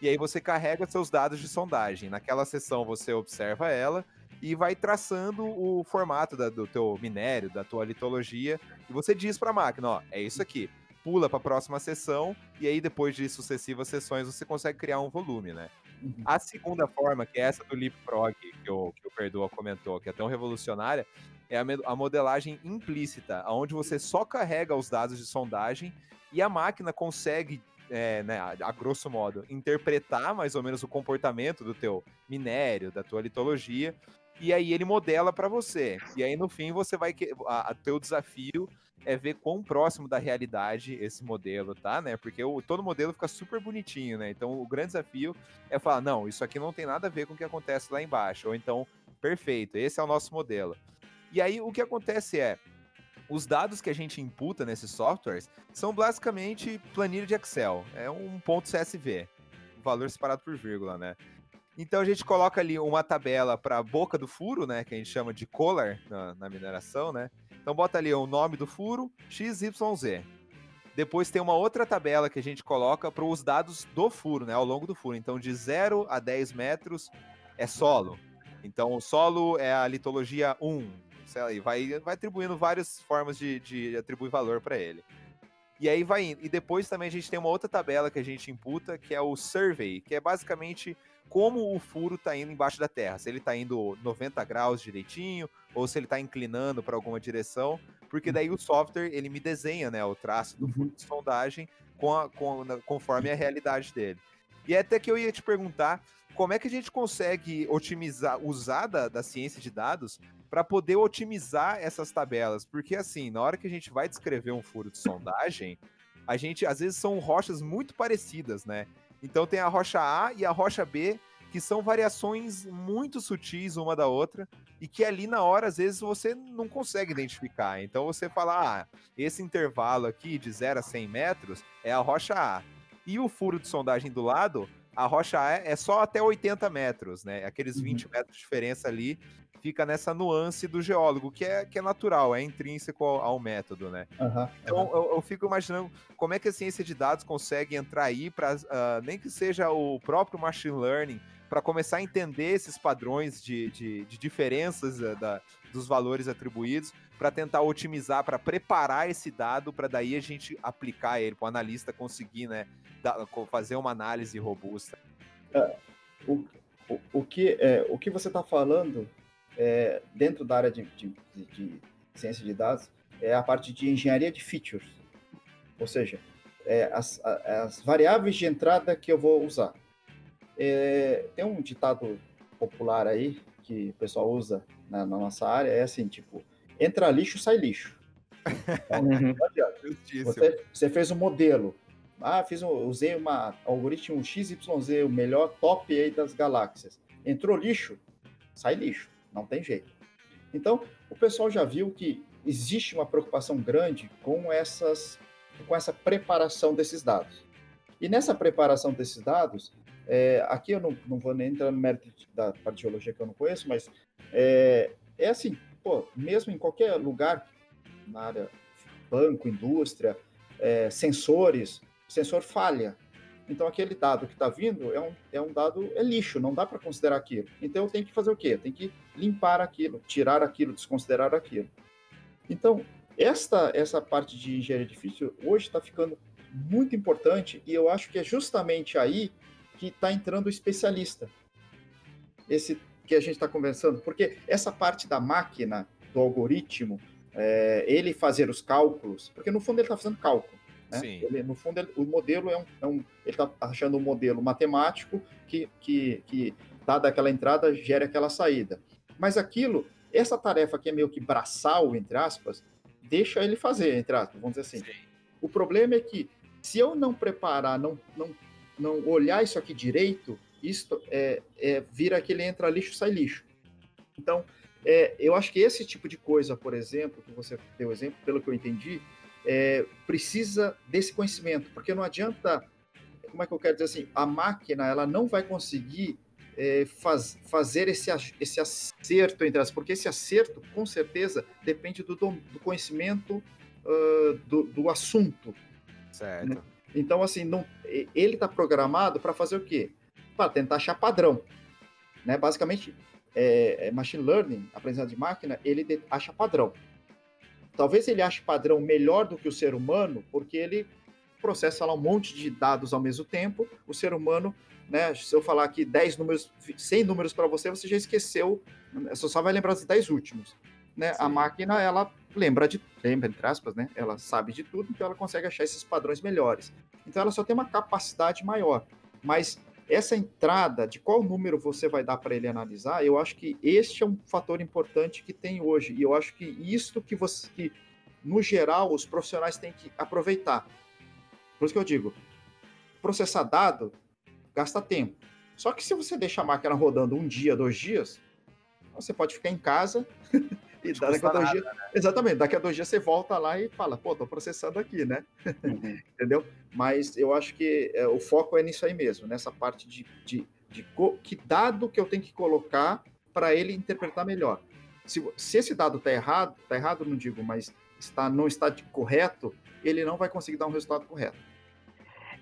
e aí você carrega seus dados de sondagem. Naquela seção você observa ela e vai traçando o formato da, do teu minério, da tua litologia, e você diz para a máquina, ó, é isso aqui pula para a próxima sessão e aí depois de sucessivas sessões você consegue criar um volume, né? Uhum. A segunda forma, que é essa do Leapfrog, que o, que o Perdoa comentou, que é tão revolucionária, é a, a modelagem implícita, onde você só carrega os dados de sondagem e a máquina consegue é, né, a, a, grosso modo, interpretar mais ou menos o comportamento do teu minério, da tua litologia, e aí ele modela para você. E aí no fim você vai a, a teu desafio é ver quão próximo da realidade esse modelo tá, né? Porque o, todo modelo fica super bonitinho, né? Então o grande desafio é falar, não, isso aqui não tem nada a ver com o que acontece lá embaixo. Ou então, perfeito, esse é o nosso modelo. E aí o que acontece é, os dados que a gente imputa nesses softwares são basicamente planilha de Excel. É um ponto CSV, valor separado por vírgula, né? Então a gente coloca ali uma tabela para a boca do furo, né? Que a gente chama de collar na, na mineração, né? Então bota ali o nome do furo, XYZ. Depois tem uma outra tabela que a gente coloca para os dados do furo, né? Ao longo do furo. Então de 0 a 10 metros é solo. Então o solo é a litologia 1. Sei vai, vai atribuindo várias formas de, de atribuir valor para ele. E aí vai indo. E depois também a gente tem uma outra tabela que a gente imputa, que é o survey, que é basicamente como o furo está indo embaixo da terra. Se ele está indo 90 graus direitinho, ou se ele está inclinando para alguma direção, porque daí o software ele me desenha né, o traço do furo uhum. de sondagem com a, com, conforme a realidade dele. E é até que eu ia te perguntar como é que a gente consegue otimizar, usar da, da ciência de dados para poder otimizar essas tabelas. Porque assim, na hora que a gente vai descrever um furo de sondagem, a gente às vezes são rochas muito parecidas, né? Então tem a rocha A e a rocha B, que são variações muito sutis uma da outra, e que ali na hora, às vezes, você não consegue identificar. Então você fala, ah, esse intervalo aqui de 0 a 100 metros é a rocha A. E o furo de sondagem do lado, a rocha A é só até 80 metros, né? Aqueles 20 uhum. metros de diferença ali fica nessa nuance do geólogo, que é, que é natural, é intrínseco ao, ao método, né? Uhum, então uhum. Eu, eu, fico imaginando como é que a ciência de dados consegue entrar aí para uh, ah, nem que seja o próprio machine learning para começar a entender esses padrões de, de, de diferenças uh, da, dos valores atribuídos, para tentar otimizar, para preparar esse dado, para daí a gente aplicar ele, para o analista conseguir né, da, fazer uma análise robusta. É, o, o, o, que, é, o que você está falando é, dentro da área de, de, de, de, ciência de dados é a parte de engenharia de features, ou seja, é, as, as, variáveis de entrada que eu vou usar. É, tem um ditado popular aí que o pessoal usa na, na, nossa área, é assim, tipo, entra lixo, sai lixo. Então, uhum. você, você, fez um modelo, ah, fiz um, usei uma algoritmo XYZ, o melhor top aí das galáxias. Entrou lixo, sai lixo não tem jeito. Então, o pessoal já viu que existe uma preocupação grande com essas com essa preparação desses dados. E nessa preparação desses dados, é, aqui eu não, não vou nem entrar no mérito da parte de geologia que eu não conheço, mas é, é assim, pô, mesmo em qualquer lugar, na área banco, indústria, é, sensores, sensor falha. Então aquele dado que está vindo é um, é um dado, é lixo, não dá para considerar aquilo. Então eu tenho que fazer o quê? Tem que limpar aquilo, tirar aquilo, desconsiderar aquilo. Então, esta, essa parte de engenharia difícil hoje está ficando muito importante e eu acho que é justamente aí que está entrando o especialista. Esse que a gente está conversando, porque essa parte da máquina, do algoritmo, é, ele fazer os cálculos, porque no fundo ele está fazendo cálculo. Né? Ele, no fundo, ele, o modelo é um, é um ele está achando um modelo matemático que, que, que, dada aquela entrada, gera aquela saída. Mas aquilo, essa tarefa que é meio que braçal, entre aspas, deixa ele fazer, entre aspas, vamos dizer assim. Sim. O problema é que se eu não preparar, não, não, não olhar isso aqui direito, isso é, é, vira que ele entra lixo, sai lixo. Então, é, eu acho que esse tipo de coisa, por exemplo, que você deu exemplo, pelo que eu entendi, é, precisa desse conhecimento, porque não adianta, como é que eu quero dizer assim, a máquina ela não vai conseguir é, faz, fazer esse, esse acerto entre as, porque esse acerto, com certeza, depende do, do conhecimento uh, do, do, assunto. Certo. Né? Então, assim, não, ele está programado para fazer o quê? Para tentar achar padrão. Né? Basicamente, é, é machine learning, aprendizagem de máquina, ele acha padrão. Talvez ele ache padrão melhor do que o ser humano, porque ele processa lá um monte de dados ao mesmo tempo. O ser humano, né, se eu falar aqui 10 números, 100 números para você, você já esqueceu, você só vai lembrar dos 10 últimos. Né? A máquina, ela lembra de, lembra, entre aspas, né? Ela sabe de tudo, então ela consegue achar esses padrões melhores. Então ela só tem uma capacidade maior. Mas essa entrada, de qual número você vai dar para ele analisar, eu acho que este é um fator importante que tem hoje. E eu acho que isto que você, que, no geral, os profissionais têm que aproveitar. Por isso que eu digo, processar dado gasta tempo. Só que se você deixa a máquina rodando um dia, dois dias, você pode ficar em casa E daqui a dois dias. Né? Exatamente, daqui a dois dias você volta lá e fala, pô, tô processando aqui, né? Uhum. Entendeu? Mas eu acho que é, o foco é nisso aí mesmo, nessa parte de, de, de que dado que eu tenho que colocar para ele interpretar melhor. Se, se esse dado está errado, está errado, não digo, mas está, não está de correto, ele não vai conseguir dar um resultado correto.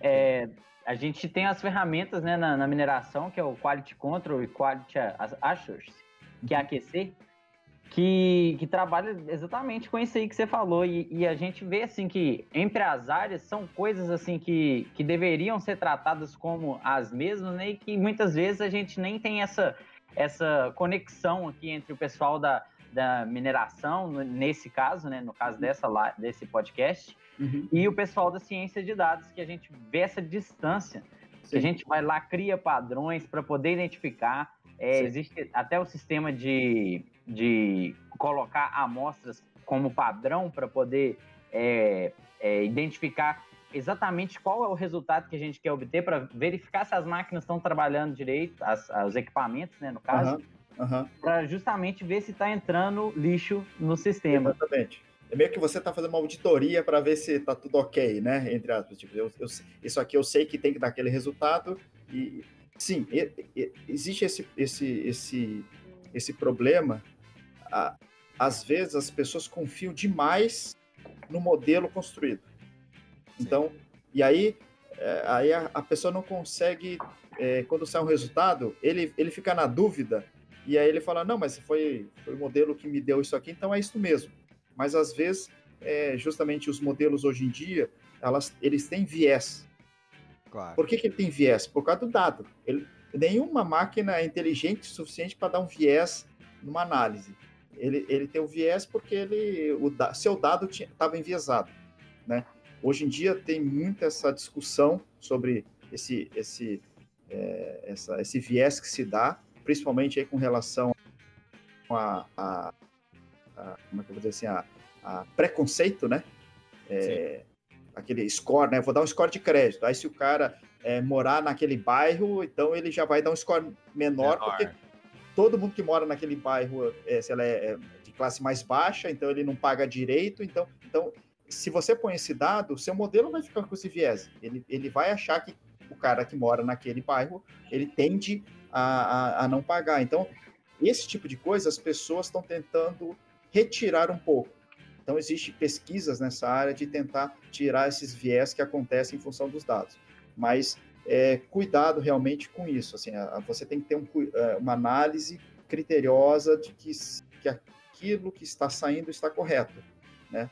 É, a gente tem as ferramentas né, na, na, mineração, que é o Quality Control e Quality Assurance, que é aquecer que, que trabalha exatamente com isso aí que você falou. E, e, a gente vê assim que entre as áreas são coisas assim que, que deveriam ser tratadas como as mesmas, né? E que muitas vezes a gente nem tem essa, essa conexão aqui entre o pessoal da, da mineração, nesse caso, né? No caso dessa desse podcast, uhum. e o pessoal da ciência de dados, que a gente vê essa distância. Que a gente vai lá, cria padrões para poder identificar. É, existe até o sistema de de colocar amostras como padrão para poder é, é, identificar exatamente qual é o resultado que a gente quer obter para verificar se as máquinas estão trabalhando direito, as, os equipamentos, né, no caso, uhum, uhum. para justamente ver se está entrando lixo no sistema. Exatamente. É meio que você está fazendo uma auditoria para ver se está tudo ok, né? Entre aspas, tipo, eu, eu, isso aqui eu sei que tem que dar aquele resultado e sim, e, e, existe esse, esse, esse, esse problema a, às vezes as pessoas confiam demais no modelo construído. Então, e aí, é, aí a, a, pessoa não consegue, é, quando sai um resultado, ele, ele fica na dúvida, e aí ele fala, não, mas foi, foi o modelo que me deu isso aqui, então é isso mesmo. Mas às vezes, é, justamente os modelos hoje em dia, elas, eles têm viés. Claro. Por que, que ele tem viés? Por causa do dado. Ele, nenhuma máquina é inteligente o suficiente para dar um viés numa análise ele, ele tem o viés porque ele, o da, seu dado estava enviesado, né? Hoje em dia tem muita essa discussão sobre esse, esse, é, essa, esse viés que se dá, principalmente aí com relação a, a, a como é que eu vou dizer assim, a, a preconceito, né? É, aquele score, né? Vou dar um score de crédito. Aí se o cara é, morar naquele bairro, então ele já vai dar um score menor, menor. porque todo mundo que mora naquele bairro, é, se ela é, é de classe mais baixa, então ele não paga direito. Então, então, se você põe esse dado, seu modelo vai ficar com esse viés. Ele, ele vai achar que o cara que mora naquele bairro, ele tende a, a, a não pagar. Então, esse tipo de coisa as pessoas estão tentando retirar um pouco. Então, existe pesquisas nessa área de tentar tirar esses viés que acontecem em função dos dados. Mas é, cuidado realmente com isso. Assim, a, você tem que ter um, é, uma análise criteriosa de que, que aquilo que está saindo está correto, né?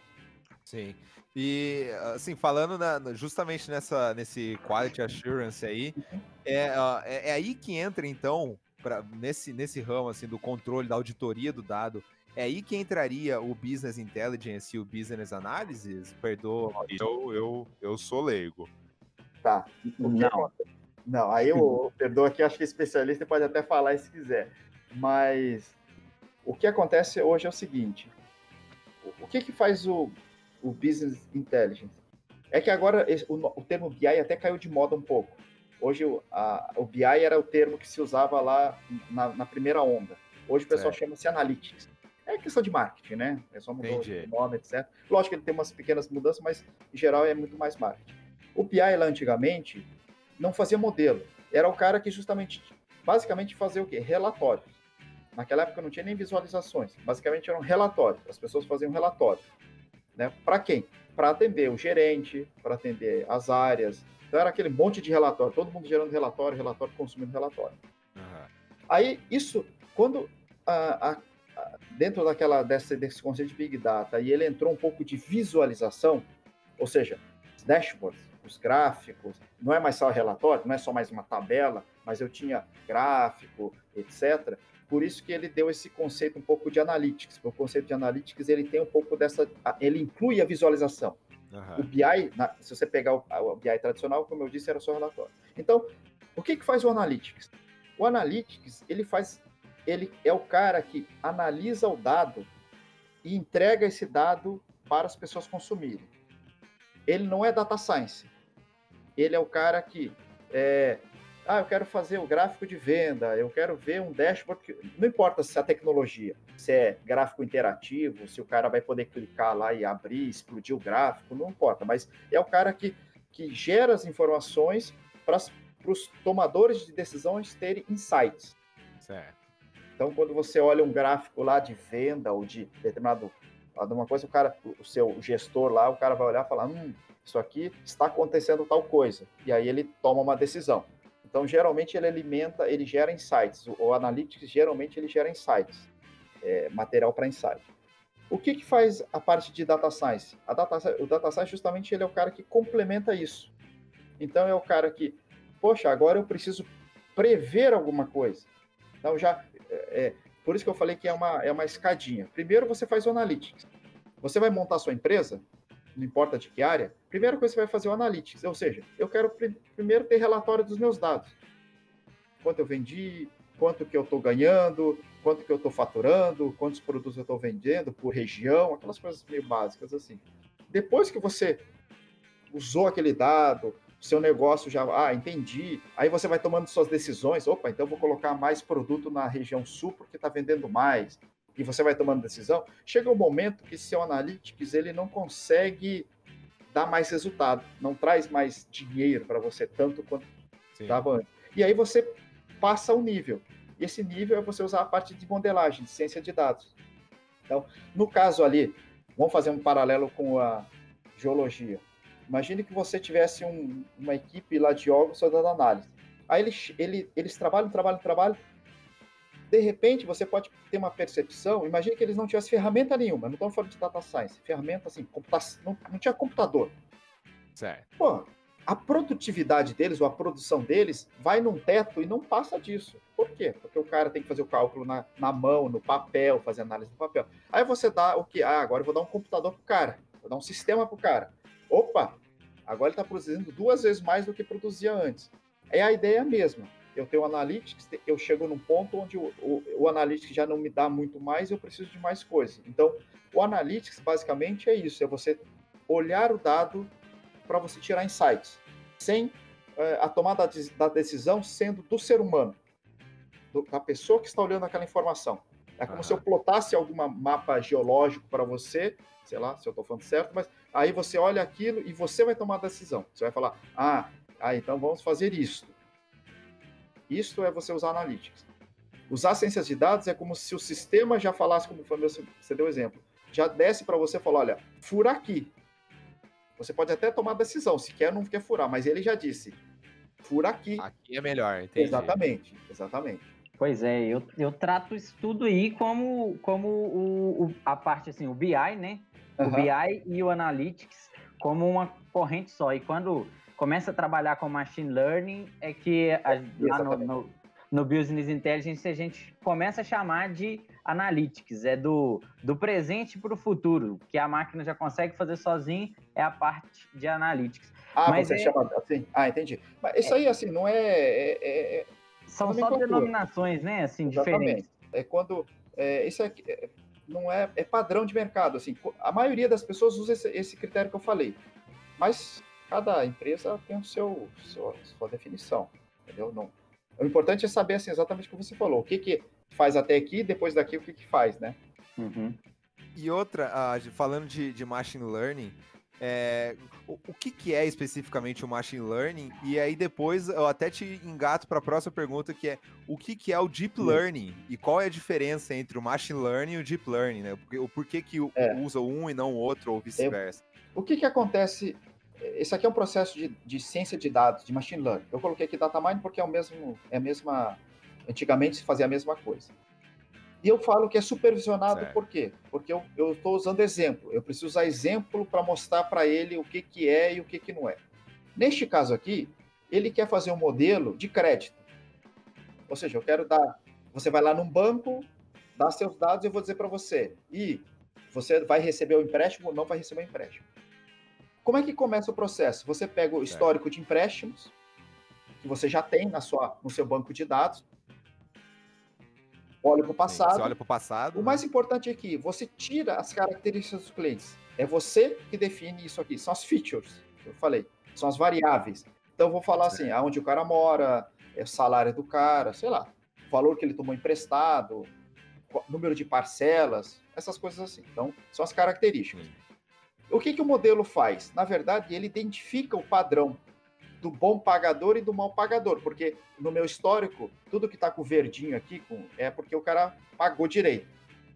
Sim. E, assim, falando na, justamente nessa, nesse quality assurance aí, uhum. é, é, é aí que entra, então, pra, nesse, nesse ramo, assim, do controle, da auditoria do dado, é aí que entraria o Business Intelligence e o Business Analysis? Perdoa. Eu, eu, eu sou leigo. Tá. Não. Não, aí o perdoa aqui, acho que especialista pode até falar se quiser. Mas o que acontece hoje é o seguinte: o que, que faz o, o Business Intelligence? É que agora o, o termo BI até caiu de moda um pouco. Hoje o, a, o BI era o termo que se usava lá na, na primeira onda. Hoje o pessoal chama-se Analytics. É questão de marketing, né? É só mudou o nome, etc. Lógico que ele tem umas pequenas mudanças, mas em geral é muito mais marketing. O BI lá antigamente não fazia modelo. Era o cara que justamente, basicamente fazia o quê? Relatórios. Naquela época não tinha nem visualizações. Basicamente eram relatórios. As pessoas faziam relatório. Né? Para quem? Para atender o gerente, para atender as áreas. Então era aquele monte de relatório, todo mundo gerando relatório, relatório, consumindo relatório. Uhum. Aí isso, quando a, a, dentro daquela desse, desse conceito de Big Data e ele entrou um pouco de visualização, ou seja, dashboards, os gráficos, não é mais só relatório, não é só mais uma tabela, mas eu tinha gráfico, etc. Por isso que ele deu esse conceito um pouco de analytics. O conceito de analytics ele tem um pouco dessa, ele inclui a visualização. Uhum. O BI, na, se você pegar o, o, BI tradicional, como eu disse, era só relatório. Então, o que que faz o analytics? O analytics ele faz ele é o cara que analisa o dado e entrega esse dado para as pessoas consumirem. Ele não é data science. Ele é o cara que é, ah, eu quero fazer o gráfico de venda, eu quero ver um dashboard. Que... Não importa se a tecnologia, se é gráfico interativo, se o cara vai poder clicar lá e abrir, explodir o gráfico, não importa, mas é o cara que, que gera as informações para os tomadores de decisões terem insights. Certo. Então, quando você olha um gráfico lá de venda ou de determinado alguma coisa, o cara, o seu gestor lá, o cara vai olhar e falar, hum, isso aqui está acontecendo tal coisa. E aí ele toma uma decisão. Então, geralmente ele alimenta, ele gera insights. O, o Analytics, geralmente, ele gera insights. É, material para insight. O que, que faz a parte de data science? A data, o data science, justamente, ele é o cara que complementa isso. Então, é o cara que, poxa, agora eu preciso prever alguma coisa. Então, já é, por isso que eu falei que é uma, é uma escadinha. Primeiro você faz o analytics. Você vai montar sua empresa, não importa de que área, primeira coisa que você vai fazer é o analytics. Ou seja, eu quero pr primeiro ter relatório dos meus dados. Quanto eu vendi, quanto que eu estou ganhando, quanto que eu estou faturando, quantos produtos eu estou vendendo por região, aquelas coisas meio básicas assim. Depois que você usou aquele dado, seu negócio já, ah, entendi. Aí você vai tomando suas decisões. Opa, então vou colocar mais produto na região sul porque está vendendo mais. E você vai tomando decisão. Chega um momento que seu analytics ele não consegue dar mais resultado, não traz mais dinheiro para você tanto quanto estava antes. E aí você passa o nível. E esse nível é você usar a parte de modelagem, de ciência de dados. Então, no caso ali, vamos fazer um paralelo com a geologia. Imagine que você tivesse um, uma equipe lá de só dando análise. Aí eles, ele, eles trabalham, trabalham, trabalham. De repente, você pode ter uma percepção. Imagine que eles não tivessem ferramenta nenhuma. Não estamos falando de data science. Ferramenta assim, não, não tinha computador. Certo. Pô, a produtividade deles, ou a produção deles, vai num teto e não passa disso. Por quê? Porque o cara tem que fazer o cálculo na, na mão, no papel, fazer análise no papel. Aí você dá o que? Ah, agora eu vou dar um computador pro cara, vou dar um sistema pro cara opa, agora ele está produzindo duas vezes mais do que produzia antes. É a ideia mesma. Eu tenho Analytics, eu chego num ponto onde o, o, o Analytics já não me dá muito mais, eu preciso de mais coisas. Então, o Analytics basicamente é isso: é você olhar o dado para você tirar insights, sem é, a tomada da decisão sendo do ser humano, do, da pessoa que está olhando aquela informação. É como se eu plotasse algum mapa geológico para você, sei lá se eu estou falando certo, mas aí você olha aquilo e você vai tomar a decisão. Você vai falar, ah, Ah, então vamos fazer isto. Isto é você usar Analytics. Usar ciências de dados é como se o sistema já falasse, como você deu exemplo, já desce para você e fala, olha, fura aqui. Você pode até tomar decisão, se quer ou não quer furar, mas ele já disse, fura aqui. Aqui é melhor, entendi. Exatamente, exatamente. Pois é, eu, eu trato isso tudo aí como, como o, o a parte, assim, o BI, né? Uhum. O BI e o Analytics como uma corrente só. E quando começa a trabalhar com Machine Learning, é que a, lá no, no, no, Business Intelligence a gente começa a chamar de Analytics. É do, do presente para o futuro. que a máquina já consegue fazer sozinho é a parte de Analytics. Ah, Mas você é... chama assim? Ah, entendi. Mas isso aí, assim, não é... é, é, é São só denominações, né, assim, Exatamente. diferentes. É quando... É, isso é, é, não é, é padrão de mercado, assim. A maioria das pessoas usa esse, esse critério que eu falei. Mas cada empresa tem o seu, sua, sua definição, entendeu? Não, o importante é saber assim, exatamente o que você falou. O que, que faz até aqui, depois daqui, o que, que faz, né? Uhum. E outra, uh, falando de, de machine learning, é, o, o que, que, é especificamente o machine learning? E aí depois eu até te engato para a próxima pergunta, que é o que, que é o deep learning e qual é a diferença entre o machine learning e o deep learning, né? O porquê que é. usa um e não o outro ou vice-versa? O que, que acontece? Esse aqui é um processo de, de ciência de dados, de machine learning. Eu coloquei aqui data mining porque é o mesmo, é a mesma. Antigamente se fazia a mesma coisa. E eu falo que é supervisionado certo. por quê? Porque eu estou usando exemplo. Eu preciso usar exemplo para mostrar para ele o que, que é e o que, que não é. Neste caso aqui, ele quer fazer um modelo de crédito. Ou seja, eu quero dar. Você vai lá num banco, dá seus dados e eu vou dizer para você. E você vai receber o empréstimo ou não vai receber o empréstimo. Como é que começa o processo? Você pega o histórico de empréstimos, que você já tem na sua, no seu banco de dados, olha para o passado. Você olha para o passado. O né? mais importante é que você tira as características dos clientes. É você que define isso aqui. São as features, que eu falei. São as variáveis. Então, vou falar assim, aonde o cara mora, é o salário do cara, sei lá, o valor que ele tomou emprestado, número de parcelas, essas coisas assim. Então, são as características. O que, que o modelo faz? Na verdade, ele identifica o padrão do bom pagador e do mal pagador, porque no meu histórico, tudo que está com verdinho aqui com, é porque o cara pagou direito.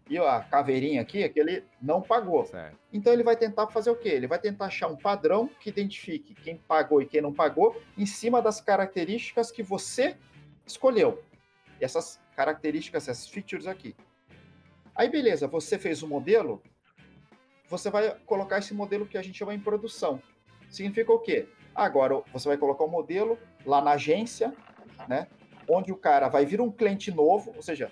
E a caveirinha aqui é que ele não pagou. Certo. Então ele vai tentar fazer o quê? Ele vai tentar achar um padrão que identifique quem pagou e quem não pagou em cima das características que você escolheu. Essas características, essas features aqui. Aí beleza, você fez o modelo, você vai colocar esse modelo que a gente chama em produção. Significa o quê? Agora você vai colocar o modelo lá na agência, né? Onde o cara vai vir um cliente novo, ou seja,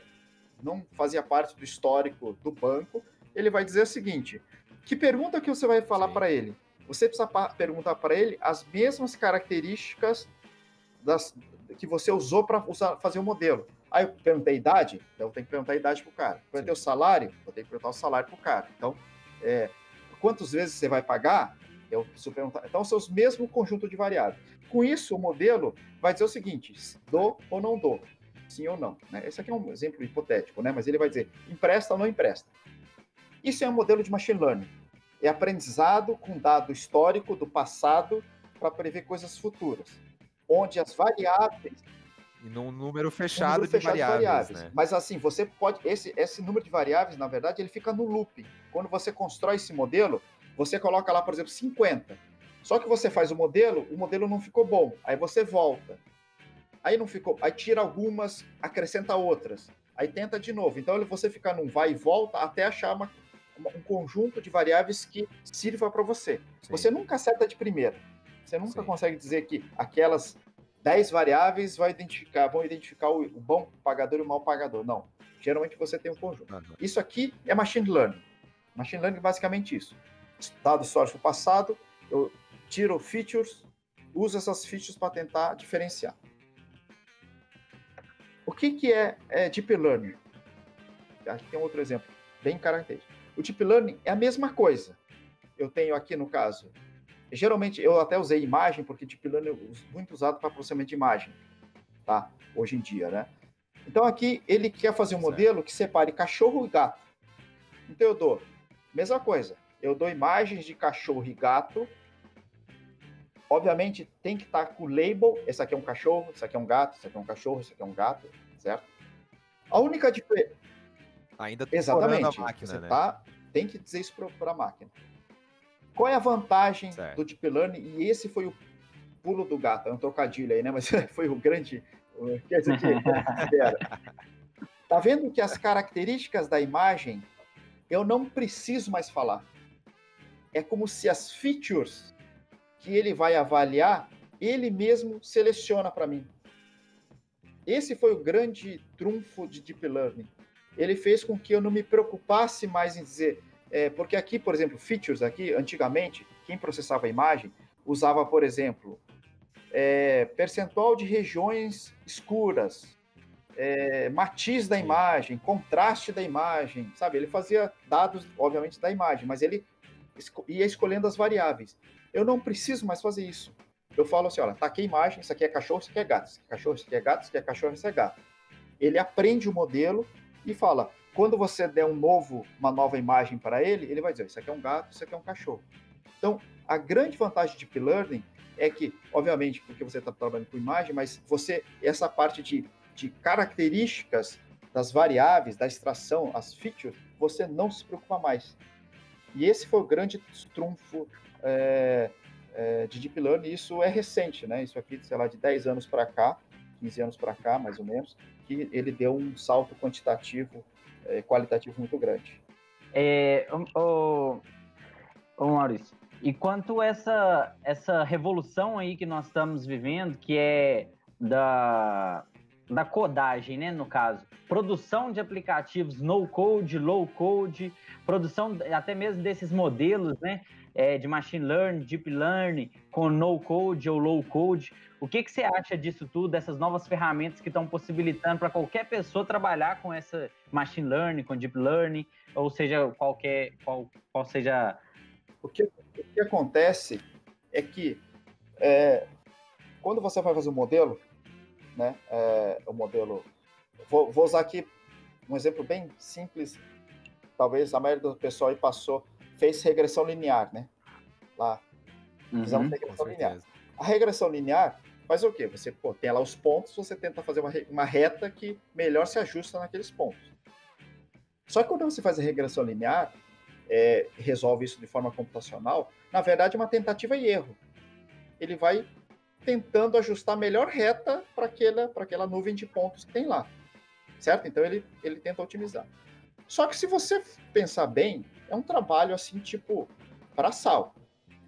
não fazia parte do histórico do banco. Ele vai dizer o seguinte: que pergunta que você vai falar para ele? Você precisa perguntar para ele as mesmas características das, que você usou para fazer o modelo. Aí eu perguntei a idade, então eu tenho que perguntar a idade para o cara. Perguntei o salário, eu tenho que perguntar o salário para o cara. Então, é, quantas vezes você vai pagar? Eu preciso perguntar. Então, são os mesmos conjunto de variáveis. Com isso, o modelo vai dizer o seguinte: dou ou não dou, sim ou não. Né? Esse aqui é um exemplo hipotético, né? mas ele vai dizer empresta ou não empresta. Isso é um modelo de machine learning. É aprendizado com dado histórico do passado para prever coisas futuras, onde as variáveis e num número fechado, um número fechado de variáveis. De variáveis. Né? Mas assim, você pode. Esse, esse número de variáveis, na verdade, ele fica no looping. Quando você constrói esse modelo, você coloca lá, por exemplo, 50. Só que você faz o modelo, o modelo não ficou bom. Aí você volta. Aí não ficou. Aí tira algumas, acrescenta outras. Aí tenta de novo. Então você fica num vai e volta até achar uma, um conjunto de variáveis que sirva para você. Sim. Você nunca acerta de primeira. Você nunca Sim. consegue dizer que aquelas 10 variáveis vai identificar, vão identificar o, o, bom pagador e o mau pagador. Não. Geralmente você tem um conjunto. Uhum. Isso aqui é machine learning. Machine learning é basicamente isso dado histórico passado, eu tiro features, uso essas features para tentar diferenciar. O que, que é, é Deep Learning? Aqui tem outro exemplo, bem característico. O Deep Learning é a mesma coisa. Eu tenho aqui, no caso, geralmente eu até usei imagem, porque Deep Learning é muito usado para processamento de imagem, tá? Hoje em dia, né? Então aqui ele quer fazer um modelo que separe cachorro e gato. Então eu dou, mesma coisa, eu dou imagens de cachorro e gato obviamente tem que estar tá com o label, esse aqui é um cachorro, esse aqui é um gato, esse aqui é um cachorro, esse aqui é um gato, certo? A única diferença... Ainda Exatamente, a máquina, você né? tá, tem que dizer isso para a máquina. Qual é a vantagem certo. do Deep Learning? E esse foi o pulo do gato, é um trocadilho aí, né? Mas foi o grande... Quer dizer, Tá vendo que as características da imagem eu não preciso mais falar. É como se as features que ele vai avaliar, ele mesmo seleciona para mim. Esse foi o grande trunfo de Deep Learning. Ele fez com que eu não me preocupasse mais em dizer, é, porque aqui, por exemplo, features aqui, antigamente, quem processava a imagem usava, por exemplo, é, percentual de regiões escuras, é, matiz da imagem, contraste da imagem, sabe? Ele fazia dados, obviamente, da imagem, mas ele ia escolhendo as variáveis. Eu não preciso mais fazer isso. Eu falo assim, olha, tá aqui a imagem, isso aqui é cachorro, isso aqui é gato, isso aqui é cachorro, isso aqui é gato, isso aqui é cachorro, isso é gato. Ele aprende o modelo e fala, quando você der um novo, uma nova imagem para ele, ele vai dizer, isso aqui é um gato, isso aqui é um cachorro. Então, a grande vantagem de Deep Learning é que, obviamente, porque você está trabalhando com imagem, mas você, essa parte de de características das variáveis, da extração, as features, você não se preocupa mais. E esse foi o grande trunfo é, é, de Deep Learning, isso é recente, né? Isso aqui, sei lá, de 10 anos para cá, 15 anos para cá, mais ou menos, que ele deu um salto quantitativo, é, qualitativo muito grande. É, o, o, Maurício, e quanto essa essa revolução aí que nós estamos vivendo, que é da da codagem, né, no caso. Produção de aplicativos no code, low code, produção até mesmo desses modelos, né, é, de machine learning, deep learning, com no code ou low code. O que, que você acha disso tudo, dessas novas ferramentas que estão possibilitando para qualquer pessoa trabalhar com essa machine learning, com deep learning, ou seja, qualquer, qual, qual seja... O que, o que acontece é que é, quando você vai fazer um modelo, né? É, o modelo. Vou, vou, usar aqui um exemplo bem simples. Talvez a maioria do pessoal aí passou, fez regressão linear, né? Lá. Uhum, regressão linear. A regressão linear faz o quê? Você pô, tem lá os pontos, você tenta fazer uma, uma reta que melhor se ajusta naqueles pontos. Só que quando você faz a regressão linear, é, resolve isso de forma computacional, na verdade é uma tentativa e erro. Ele vai tentando ajustar a melhor reta para aquela, aquela nuvem de pontos que tem lá. Certo? Então ele, ele tenta otimizar. Só que se você pensar bem, é um trabalho assim, tipo, para sal.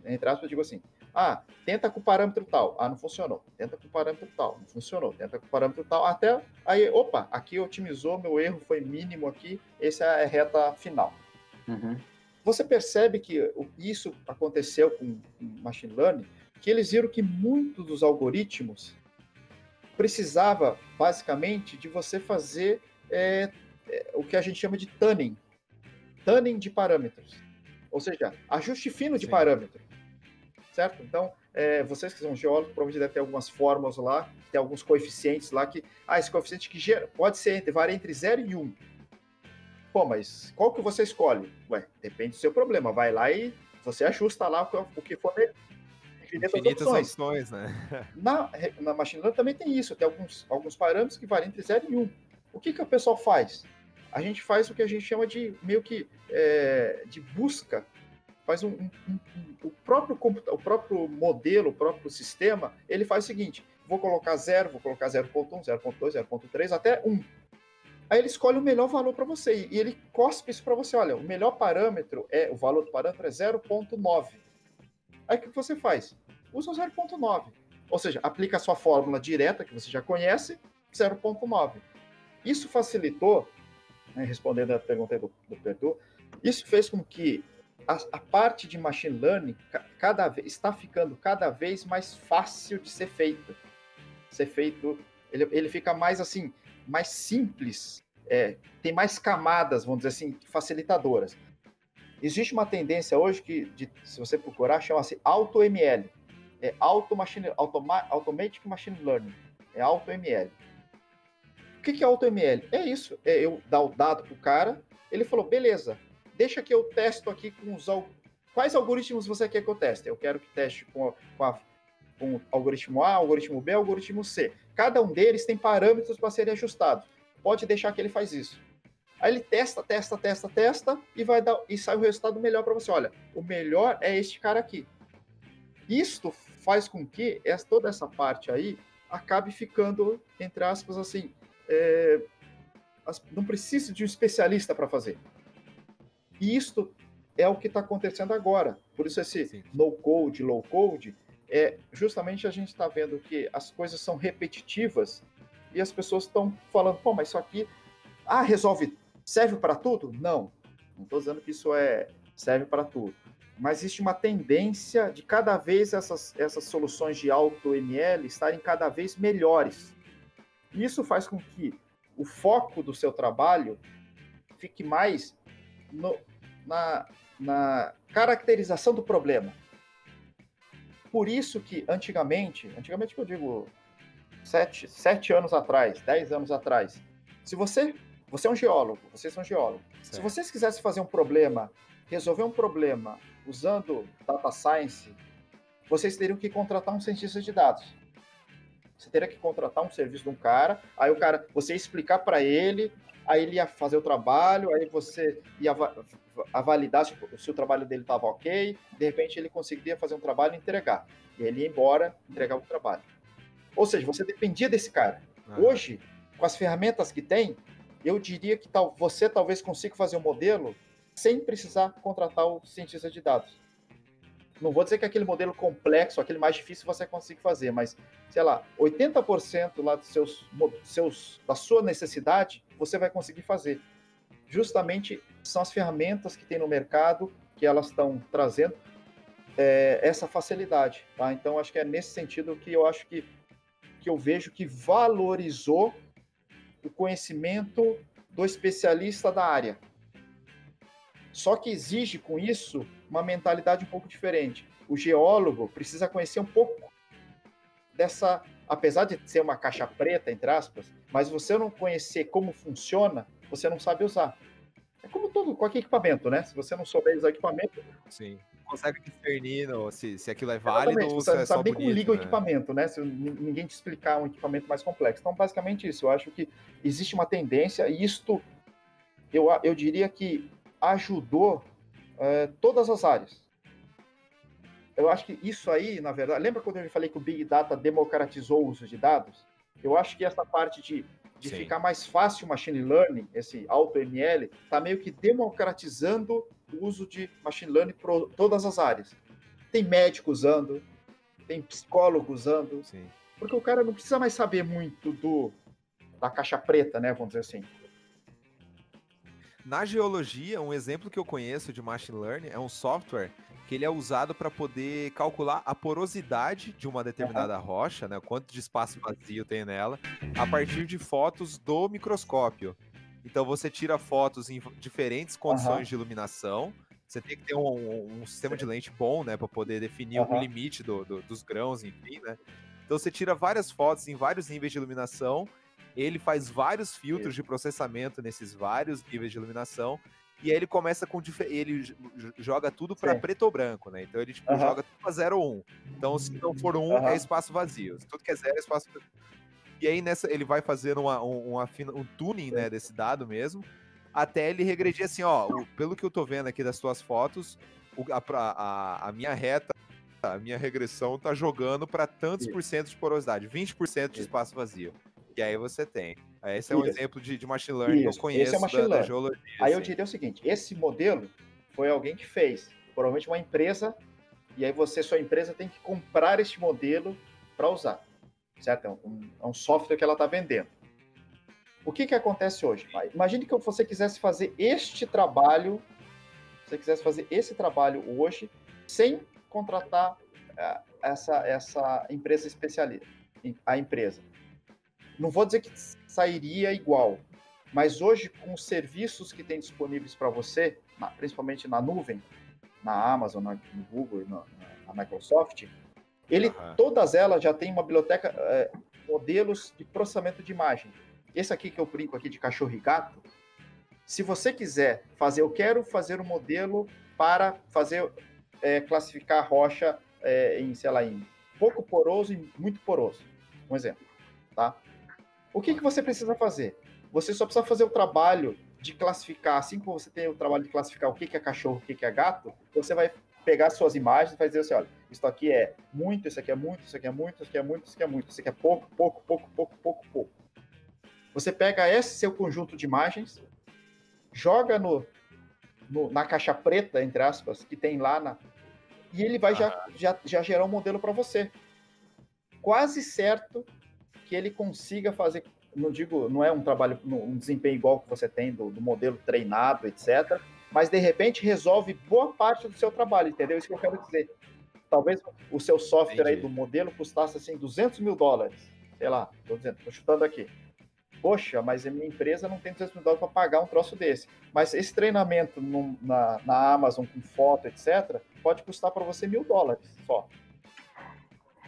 Entre aspas, eu digo assim: ah, tenta com o parâmetro tal. Ah, não funcionou. Tenta com o parâmetro tal. Não funcionou. Tenta com o parâmetro tal. Até aí, opa, aqui otimizou, meu erro foi mínimo aqui. Essa é a reta final. Uhum. Você percebe que isso aconteceu com machine learning que eles viram que muitos dos algoritmos precisava basicamente de você fazer é, é, o que a gente chama de tuning, tuning de parâmetros, ou seja, ajuste fino de Sim. parâmetro, certo? Então, é, vocês que são geólogos provavelmente devem ter algumas fórmulas lá, tem alguns coeficientes lá que, ah, esse coeficiente que gera, pode ser entre, varia entre 0 e 1. Um. Pô, mas qual que você escolhe? Ué, depende do seu problema. Vai lá e você ajusta lá o que for infinitas, infinitas opções. opções. né? Na, na machine learning também tem isso, tem alguns, alguns parâmetros que variam entre 0 e 1. Um. O que, que o pessoal faz? A gente faz o que a gente chama de meio que é, de busca, faz um, um, um, o próprio o próprio modelo, o próprio sistema, ele faz o seguinte: vou colocar 0, vou colocar 0.1, 0.2, 0.3 até 1. Aí ele escolhe o melhor valor para você e ele cospe isso para você. Olha, o melhor parâmetro é o valor do parâmetro é 0.9. Aí o que você faz? Usa o 0.9. Ou seja, aplica a sua fórmula direta, que você já conhece, 0.9. Isso facilitou, né, respondendo a pergunta do, do Perdu, isso fez com que a, a, parte de machine learning cada vez, está ficando cada vez mais fácil de ser feita. Ser feito, ele, ele fica mais assim, mais simples, é, tem mais camadas, vamos dizer assim, facilitadoras. Existe uma tendência hoje que, de, se você procurar, chama-se AutoML. É Auto Machine, Automa, Automatic Machine Learning. É AutoML. O que, que é AutoML? É isso. É eu dar o dado para o cara. Ele falou, beleza, deixa que eu testo aqui com os... Quais algoritmos você quer que eu teste? Eu quero que teste com a, com a com algoritmo A, algoritmo B, algoritmo C. Cada um deles tem parâmetros para serem ajustados. Pode deixar que ele faz isso. Aí ele testa, testa, testa, testa e vai dar e sai o resultado melhor para você. Olha, o melhor é este cara aqui. Isto faz com que essa, toda essa parte aí acabe ficando, entre aspas, assim, é, não precisa de um especialista para fazer. E isto é o que está acontecendo agora. Por isso esse Sim. no code, low code, é justamente a gente está vendo que as coisas são repetitivas e as pessoas estão falando, pô, mas isso aqui, ah, resolve, serve para tudo? Não, não estou dizendo que isso é serve para tudo. Mas existe uma tendência de cada vez essas, essas soluções de alto ML estarem cada vez melhores. Isso faz com que o foco do seu trabalho fique mais no, na, na caracterização do problema. Por isso que antigamente, antigamente que eu digo sete, sete anos atrás, dez anos atrás, se você, você é um geólogo, vocês são geólogos, certo. se vocês quisessem fazer um problema, resolver um problema usando data science, vocês teriam que contratar um cientista de dados. Você teria que contratar um serviço de um cara, aí o cara, você ia explicar para ele, aí ele ia fazer o trabalho, aí você ia validar se, se o trabalho dele estava ok, de repente ele conseguiria fazer um trabalho e entregar. E ele ia embora, entregar o trabalho. Ou seja, você dependia desse cara. Hoje, com as ferramentas que tem, eu diria que tal, você talvez consiga fazer um modelo sem precisar contratar o cientista de dados. Não vou dizer que aquele modelo complexo, aquele mais difícil você consiga fazer, mas, sei lá, 80% lá dos seus, seus, da sua necessidade, você vai conseguir fazer. Justamente são as ferramentas que tem no mercado que elas estão trazendo é, essa facilidade. Tá? Então, acho que é nesse sentido que eu acho que, que eu vejo que valorizou o conhecimento do especialista da área. Só que exige com isso uma mentalidade um pouco diferente. O geólogo precisa conhecer um pouco dessa, apesar de ser uma caixa preta, entre aspas, mas você não conhecer como funciona, você não sabe usar. É como todo, qualquer equipamento, né? Se você não souber usar o equipamento. Sim. Consegue discernir no, se, se aquilo é válido ou se não é sabe nem como liga né? o equipamento, né? Se ninguém te explicar um equipamento mais complexo. Então, basicamente isso. Eu acho que existe uma tendência, e isto, eu, eu diria que ajudou é, todas as áreas. Eu acho que isso aí, na verdade, lembra quando eu falei que o Big Data democratizou o uso de dados? Eu acho que essa parte de, de ficar mais fácil o machine learning, esse AutoML, está meio que democratizando o uso de machine learning para todas as áreas. Tem médico usando, tem psicólogo usando, Sim. porque o cara não precisa mais saber muito do da caixa preta, né? Vamos dizer assim. Na geologia, um exemplo que eu conheço de machine learning é um software que ele é usado para poder calcular a porosidade de uma determinada rocha, né, quanto de espaço vazio tem nela, a partir de fotos do microscópio. Então você tira fotos em diferentes condições uhum. de iluminação. Você tem que ter um, um, um sistema de lente bom, né, para poder definir uhum. o limite do, do, dos grãos, enfim, né. Então você tira várias fotos em vários níveis de iluminação ele faz vários filtros de processamento nesses vários níveis de iluminação. E aí ele começa com. Ele joga tudo para preto ou branco, né? Então ele tipo, uhum. joga tudo para 0 ou 1. Um. Então, se não for 1, um, uhum. é espaço vazio. Se tudo que é 0, é espaço vazio. E aí nessa ele vai fazendo uma, um, uma, um tuning né, desse dado mesmo, até ele regredir assim, ó, o, pelo que eu tô vendo aqui das tuas fotos, o, a, a, a, minha reta, a minha regressão tá jogando para tantos por cento de porosidade, 20% de espaço vazio. E aí você tem. Esse é um Isso. exemplo de, de machine learning Isso. que eu conheço esse é machine da, da geologia. Aí assim. eu diria o seguinte: esse modelo foi alguém que fez, provavelmente uma empresa, e aí você, sua empresa, tem que comprar este modelo para usar. Certo? É um, é um software que ela está vendendo. O que, que acontece hoje? Imagine que você quisesse fazer este trabalho, você quisesse fazer esse trabalho hoje, sem contratar uh, essa, essa empresa especialista, a empresa não vou dizer que sairia igual, mas hoje, com os serviços que tem disponíveis para você, na, principalmente na nuvem, na Amazon, na, no Google, na, na Microsoft, ele, uhum. todas elas já têm uma biblioteca, é, modelos de processamento de imagem. Esse aqui que eu brinco aqui de cachorro e gato, se você quiser fazer, eu quero fazer um modelo para fazer é, classificar a rocha é, em, sei lá, em pouco poroso e muito poroso. Um exemplo, tá? O que, que você precisa fazer? Você só precisa fazer o trabalho de classificar, assim como você tem o trabalho de classificar o que, que é cachorro, o que, que é gato, você vai pegar suas imagens e vai dizer assim, olha, isso aqui é muito, isso aqui é muito, isso aqui é muito, isso aqui é muito, isso aqui é muito, isso aqui é pouco, pouco, pouco, pouco, pouco, pouco. Você pega esse seu conjunto de imagens, joga no, no na caixa preta, entre aspas, que tem lá na, e ele vai já, já, já gerar um modelo para você. Quase certo que ele consiga fazer, não digo, não é um trabalho, um desempenho igual que você tem do, do modelo treinado, etc., mas de repente resolve boa parte do seu trabalho, entendeu? Isso que eu quero dizer. Talvez o seu software Entendi. aí do modelo custasse assim 200 mil dólares, sei lá, tô dizendo, tô chutando aqui. Poxa, mas a minha empresa não tem 200 mil dólares para pagar um troço desse. Mas esse treinamento no, na, na Amazon com foto, etc., pode custar para você mil dólares só.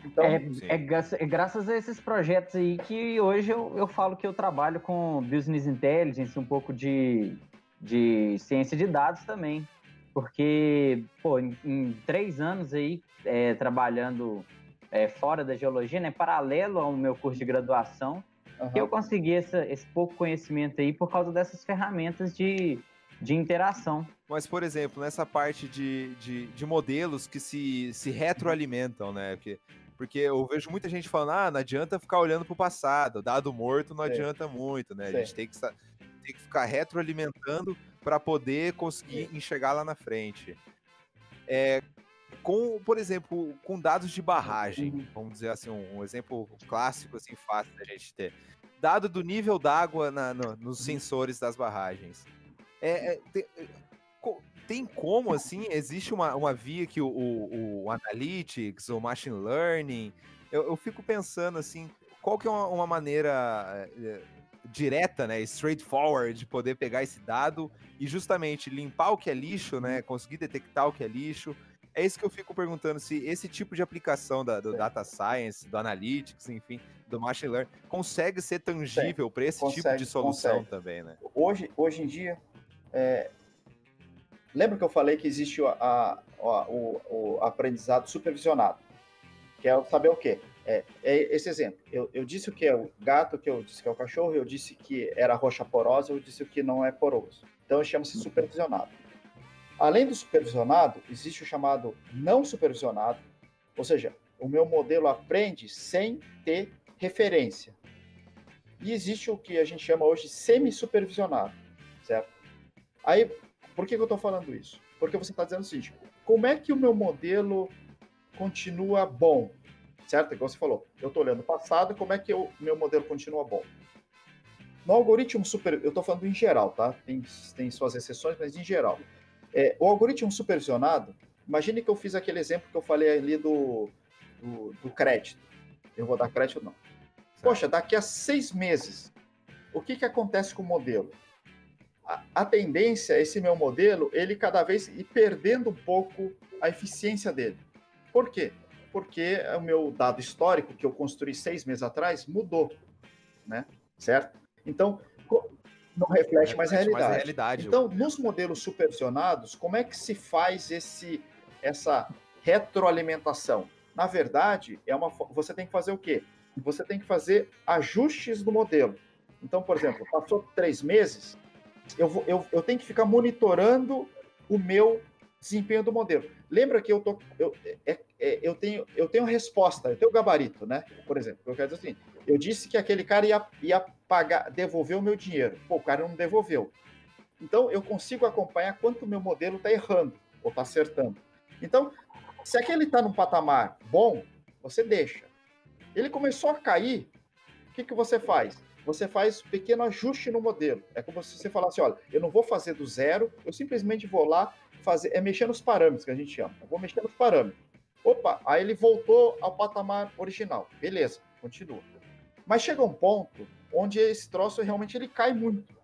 Então, é, é, é, graças a esses projetos aí que hoje eu, eu falo que eu trabalho com business intelligence, um pouco de, de ciência de dados também. Porque, pô, em, em três anos aí, é, trabalhando é, fora da geologia, né, paralelo ao meu curso de graduação, uhum. que eu consegui essa, esse pouco conhecimento aí por causa dessas ferramentas de, de interação. Mas, por exemplo, nessa parte de, de, de modelos que se, se retroalimentam, né? Porque, porque eu vejo muita gente falando, ah, não adianta ficar olhando para o passado, dado morto não Sim. adianta muito, né? Sim. A gente tem que, tem que ficar retroalimentando para poder conseguir Sim. enxergar lá na frente. É, com, por exemplo, com dados de barragem, uhum. vamos dizer assim, um, um, exemplo clássico, assim, fácil da gente ter. Dado do nível d'água no, nos uhum. sensores das barragens. É, é, tem, como, assim, existe uma, uma via que o, o, o Analytics, o Machine Learning, eu, eu, fico pensando, assim, qual que é uma, uma maneira é, direta, né, straightforward, de poder pegar esse dado e justamente limpar o que é lixo, né, conseguir detectar o que é lixo, é isso que eu fico perguntando, se esse tipo de aplicação da, do data science, do analytics, enfim, do machine learning, consegue ser tangível para esse consegue, tipo de solução consegue. também, né? Hoje, hoje em dia, é... lembra que eu falei que existe a, a, a, o, o, aprendizado supervisionado, que é saber o quê? É, é esse exemplo. Eu, eu, disse o que é o gato, que eu disse que é o cachorro, eu disse que era rocha porosa, eu disse o que não é poroso. Então, chama-se supervisionado. Além do supervisionado, existe o chamado não supervisionado, ou seja, o meu modelo aprende sem ter referência. E existe o que a gente chama hoje semi-supervisionado, certo? Aí, por que, que eu estou falando isso? Porque você está dizendo o seguinte: como é que o meu modelo continua bom? Certo? Igual você falou, eu estou olhando o passado, como é que o meu modelo continua bom? No algoritmo super, eu estou falando em geral, tá? Tem, tem suas exceções, mas em geral. É, o algoritmo supervisionado, imagine que eu fiz aquele exemplo que eu falei ali do, do, do crédito. Eu vou dar crédito ou não. Poxa, daqui a seis meses, o que, que acontece com o modelo? A, a tendência, esse meu modelo, ele cada vez ir perdendo um pouco a eficiência dele. Por quê? Porque o meu dado histórico que eu construí seis meses atrás mudou, né? Certo? Então, não reflete mais a realidade. Mais a realidade. Então, nos modelos supervisionados, como é que se faz esse, essa retroalimentação? Na verdade, é uma, você tem que fazer o quê? Você tem que fazer ajustes do modelo. Então, por exemplo, passou três meses, eu, vou, eu, eu tenho que ficar monitorando o meu desempenho do modelo. Lembra que eu, tô, eu, é, é, eu, tenho, eu tenho resposta, eu tenho gabarito, né? Por exemplo, eu quero dizer assim, eu disse que aquele cara ia, ia pagar, devolver o meu dinheiro. Pô, o cara não devolveu. Então, eu consigo acompanhar quanto o meu modelo está errando ou está acertando. Então, se aquele está num patamar bom, você deixa. Ele começou a cair, o que, que você faz? Você faz pequeno ajuste no modelo. É como se você falasse, olha, eu não vou fazer do zero, eu simplesmente vou lá fazer, é mexer nos parâmetros que a gente chama. Eu vou mexer nos parâmetros. Opa, aí ele voltou ao patamar original. Beleza, continua. Mas chega um ponto onde esse troço realmente ele cai muito.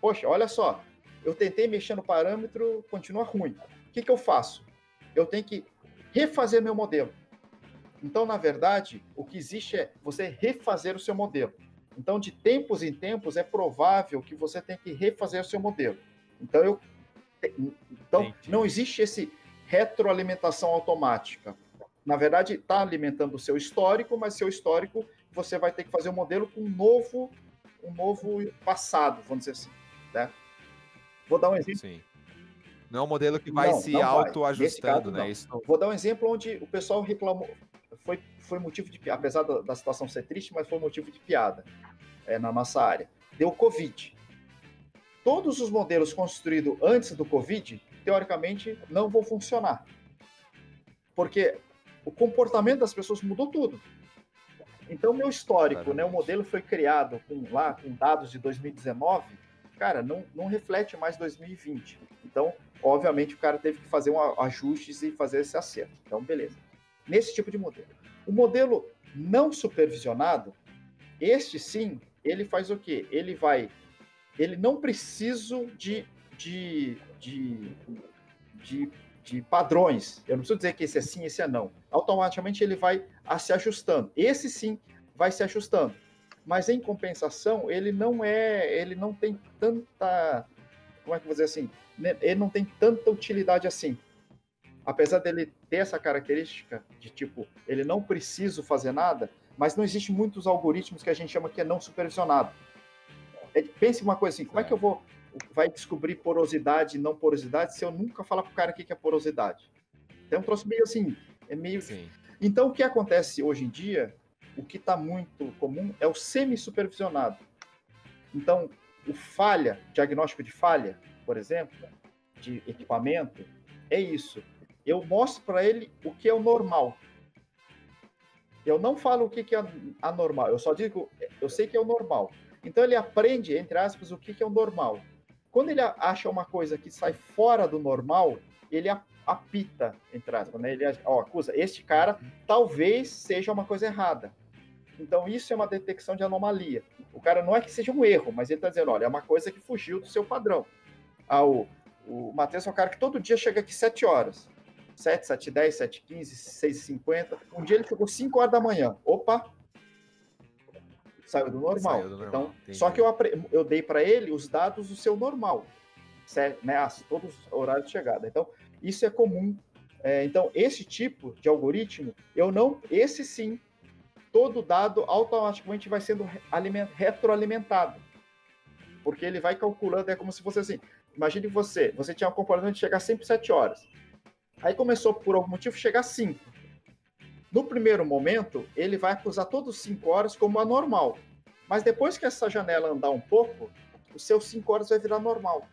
Poxa, olha só, eu tentei mexer no parâmetro, continua ruim. O que, que eu faço? Eu tenho que refazer meu modelo. Então, na verdade, o que existe é você refazer o seu modelo. Então, de tempos em tempos, é provável que você tenha que refazer o seu modelo. Então, eu, então não existe esse retroalimentação automática. na verdade, está alimentando o seu histórico, mas seu histórico você vai ter que fazer um modelo com um novo, um novo passado, vamos dizer assim. Né? Vou dar um exemplo. Sim. Não é um modelo que vai não, se autoajustando, né? Isso... Vou dar um exemplo onde o pessoal reclamou, foi, foi motivo de apesar da, da situação ser triste, mas foi motivo de piada é, na nossa área. Deu Covid. Todos os modelos construídos antes do Covid, teoricamente, não vão funcionar. Porque o comportamento das pessoas mudou tudo. Então, meu histórico, né, o modelo foi criado com, lá com dados de 2019, cara, não, não reflete mais 2020. Então, obviamente, o cara teve que fazer um ajustes e fazer esse acerto. Então, beleza. Nesse tipo de modelo. O modelo não supervisionado, este sim, ele faz o quê? Ele vai. Ele não precisa de, de, de, de, de padrões. Eu não preciso dizer que esse é sim, esse é não. Automaticamente ele vai a, se ajustando. Esse sim vai se ajustando. Mas em compensação, ele não é. Ele não tem tanta. Como é que eu vou dizer assim? Né, ele não tem tanta utilidade assim. Apesar dele ter essa característica de tipo, ele não precisa fazer nada, mas não existe muitos algoritmos que a gente chama que é não supervisionado. É, pense uma coisa assim, como é. é que eu vou vai descobrir porosidade e não porosidade se eu nunca falar para o cara o que é porosidade? Então, um troço meio assim, é meio... Sim. Então, o que acontece hoje em dia, o que está muito comum é o semi-supervisionado. Então, o falha, diagnóstico de falha, por exemplo, de equipamento, é isso. Eu mostro para ele o que é o normal. Eu não falo o que, é anormal, eu só digo, eu sei que é o normal. Então ele aprende, entre aspas, o que, é o normal. Quando ele acha uma coisa que sai fora do normal, ele apita, entre aspas, né? Ele ó, acusa, este cara talvez seja uma coisa errada. Então isso é uma detecção de anomalia. O cara não é que seja um erro, mas ele está dizendo, olha, é uma coisa que fugiu do seu padrão. Ah, o, o Matheus é um cara que todo dia chega aqui 7 horas. 7, 7, 10, 7, 15, 6, 50. Um dia ele chegou 5 horas da manhã. Opa! Saiu do normal. Saiu do normal. Então, Entendi. só que eu, eu dei para ele os dados do seu normal. Certo? Né? Todos os horários de chegada. Então, isso é comum. É, então, esse tipo de algoritmo, eu não. Esse sim, todo dado automaticamente vai sendo retroalimentado. Porque ele vai calculando, é como se fosse assim. Imagine você, você tinha um comportamento de chegar sempre 7 horas. Aí começou, por algum motivo, chegar 5. No primeiro momento, ele vai acusar todos os 5 horas como anormal. Mas depois que essa janela andar um pouco, os seus 5 horas vai virar normal.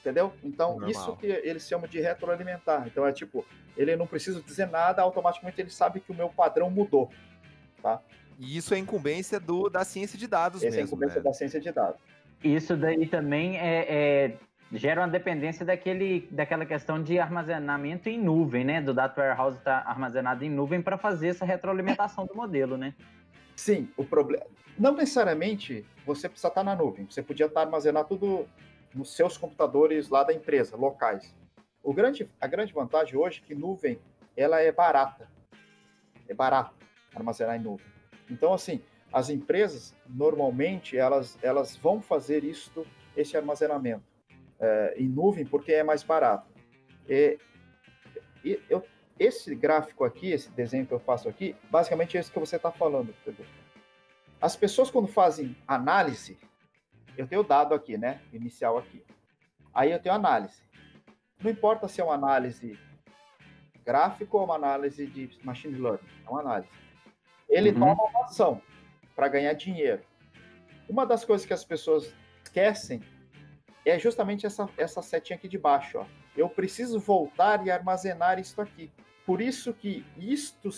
Entendeu? Então, normal. isso que eles chamam de retroalimentar. Então, é tipo, ele não precisa dizer nada, automaticamente ele sabe que o meu padrão mudou. Tá? E isso é incumbência do, da ciência de dados Essa mesmo. é incumbência né? da ciência de dados. Isso daí também é, é gera uma dependência daquele, daquela questão de armazenamento em nuvem, né? Do data warehouse estar tá armazenado em nuvem para fazer essa retroalimentação do modelo, né? Sim, o problema. Não necessariamente você precisa estar tá na nuvem. Você podia estar tá armazenar tudo nos seus computadores lá da empresa, locais. O grande, a grande vantagem hoje é que nuvem ela é barata. É barato armazenar em nuvem. Então, assim, as empresas normalmente elas, elas vão fazer isso, esse armazenamento é, em nuvem porque é mais barato. E, e, eu, esse gráfico aqui, esse desenho que eu faço aqui, basicamente é isso que você está falando, Pedro. As pessoas quando fazem análise, eu tenho dado aqui, né? Inicial aqui. Aí eu tenho análise. Não importa se é uma análise gráfico ou uma análise de machine learning, é uma análise. Ele uhum. toma uma ação para ganhar dinheiro. Uma das coisas que as pessoas esquecem é justamente essa, essa setinha aqui de baixo. Ó. Eu preciso voltar e armazenar isso aqui. Por isso que isto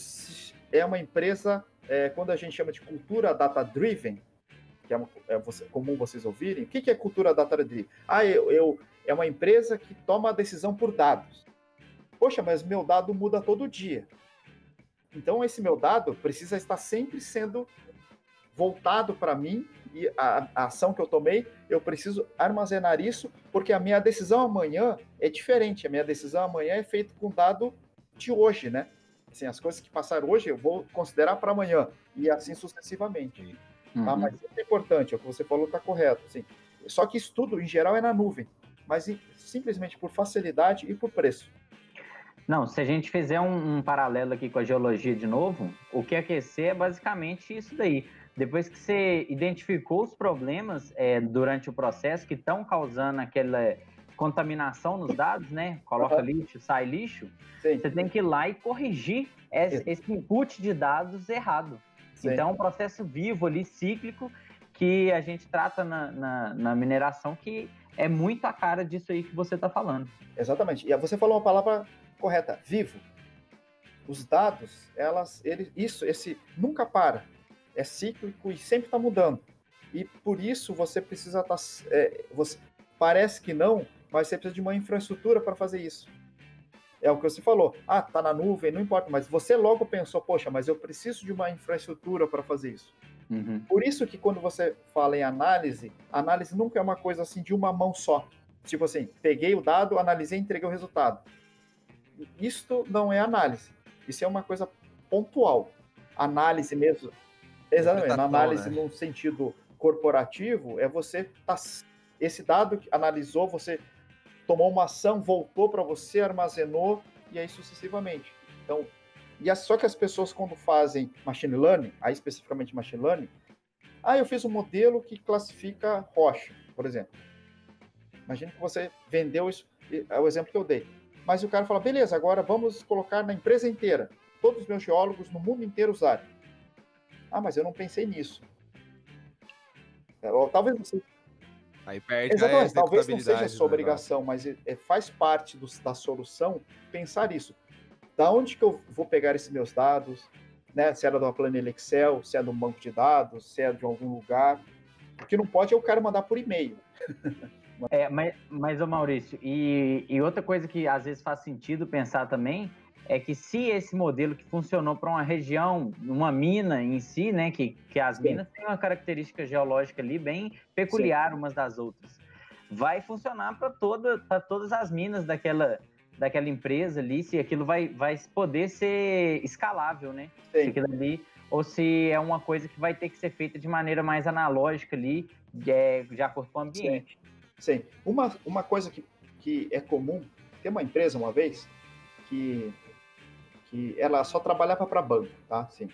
é uma empresa, é, quando a gente chama de cultura data-driven, que é, uma, é você, comum vocês ouvirem, o que, que é cultura data-driven? Ah, eu, eu, é uma empresa que toma a decisão por dados. Poxa, mas meu dado muda todo dia. Então, esse meu dado precisa estar sempre sendo voltado para mim e a, a, ação que eu tomei, eu preciso armazenar isso, porque a minha decisão amanhã é diferente. A minha decisão amanhã é feita com dado de hoje, né? Assim, as coisas que passaram hoje eu vou considerar para amanhã e assim sucessivamente. Tá? Uhum. Tá? Mas isso é importante, é o que você falou está correto. Assim. Só que isso tudo, em geral, é na nuvem, mas simplesmente por facilidade e por preço. Não, se a gente fizer um, um, paralelo aqui com a geologia de novo, o que aquecer é basicamente isso daí. Depois que você identificou os problemas é, durante o processo que estão causando aquela contaminação nos dados, né? Coloca uhum. lixo, sai lixo. Sim. Você tem que ir lá e corrigir esse, esse input de dados errado. Sim. Então, é um processo vivo ali, cíclico, que a gente trata na, na, na mineração que é muito a cara disso aí que você está falando. Exatamente. E você falou uma palavra correta, vivo. Os dados, elas, ele, isso, esse nunca para, é cíclico e sempre está mudando. E por isso você precisa estar, tá, é, você parece que não, mas você precisa de uma infraestrutura para fazer isso. É o que você falou. Ah, tá na nuvem, não importa, mas você logo pensou, poxa, mas eu preciso de uma infraestrutura para fazer isso. Uhum. Por isso que quando você fala em análise, análise nunca é uma coisa assim de uma mão só. Tipo assim, peguei o dado, analisei e entreguei o resultado. Isto não é análise. Isso é uma coisa pontual. Análise mesmo. Exatamente. Na análise né? num sentido corporativo, é você tá, esse dado que analisou, você tomou uma ação, voltou para você, armazenou e aí sucessivamente. Então, e só que as pessoas quando fazem machine learning, aí especificamente machine learning, ah, eu fiz um modelo que classifica rocha, por exemplo. Imagina que você vendeu isso, é o exemplo que eu dei. Mas o cara fala, beleza, agora vamos colocar na empresa inteira. Todos os meus geólogos no mundo inteiro usarem. Ah, mas eu não pensei nisso. É, talvez você. Aí perde Exatamente, talvez não seja sua obrigação, mas é, é, faz parte do, da solução pensar isso. Da onde que eu vou pegar esses meus dados? Né? Se é da planilha Excel, se é de um banco de dados, se é de algum lugar. O que não pode é o cara mandar por e-mail. É, mas, mas ô Maurício, e, e outra coisa que às vezes faz sentido pensar também é que se esse modelo que funcionou para uma região, uma mina em si, né, que, que as Sim. minas têm uma característica geológica ali bem peculiar Sim. umas das outras, vai funcionar para toda, todas as minas daquela, daquela empresa ali, se aquilo vai, vai poder ser escalável, né? Sim. Se aquilo ali, ou se é uma coisa que vai ter que ser feita de maneira mais analógica ali, de, é, de acordo com o ambiente. Sim. Uma, uma coisa que, que é comum, tem uma empresa uma vez que, que ela só trabalhava para banco, tá? Assim,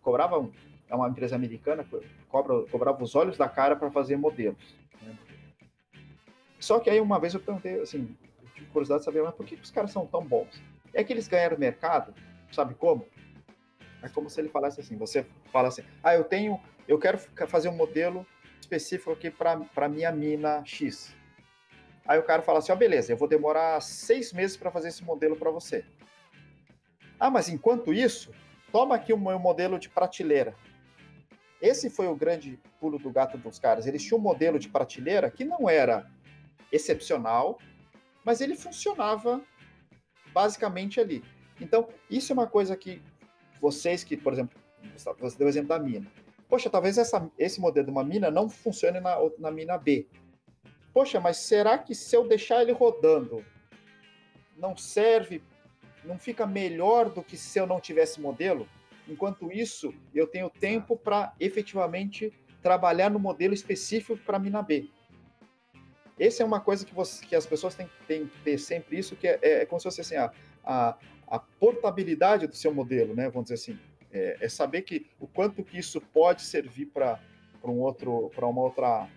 cobrava, um, é uma empresa americana, cobra, cobrava os olhos da cara para fazer modelos. Né? Só que aí uma vez eu perguntei, assim, eu tive curiosidade de saber, mas por que os caras são tão bons? É que eles ganharam mercado, sabe como? É como se ele falasse assim, você fala assim, ah, eu tenho, eu quero fazer um modelo específico aqui para minha mina X. Aí o cara fala assim: ó, oh, beleza, eu vou demorar seis meses para fazer esse modelo para você. Ah, mas enquanto isso, toma aqui o meu modelo de prateleira. Esse foi o grande pulo do gato dos caras. Eles tinham um modelo de prateleira que não era excepcional, mas ele funcionava basicamente ali. Então, isso é uma coisa que vocês que, por exemplo, você deu o exemplo da mina poxa, talvez essa, esse modelo de uma mina não funcione na, na mina B. Poxa, mas será que se eu deixar ele rodando, não serve, não fica melhor do que se eu não tivesse modelo? Enquanto isso, eu tenho tempo para efetivamente trabalhar no modelo específico para mina B. Essa é uma coisa que, você, que as pessoas têm, têm que ter sempre isso, que é, é, é como se fosse assim, a, a, a portabilidade do seu modelo, né? Vamos dizer assim é, é saber que o quanto que isso pode servir para um outro, para uma outra,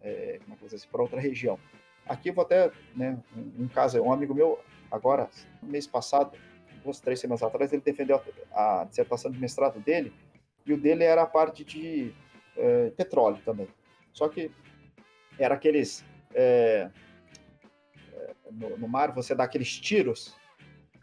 é, como é assim, para outra região. Aqui eu vou até, né, um, um, caso, um amigo meu agora, mês passado, duas, três semanas atrás, ele defendeu a, a dissertação de mestrado dele e o dele era a parte de é, petróleo também. Só que era aqueles é, no, no, mar você dá aqueles tiros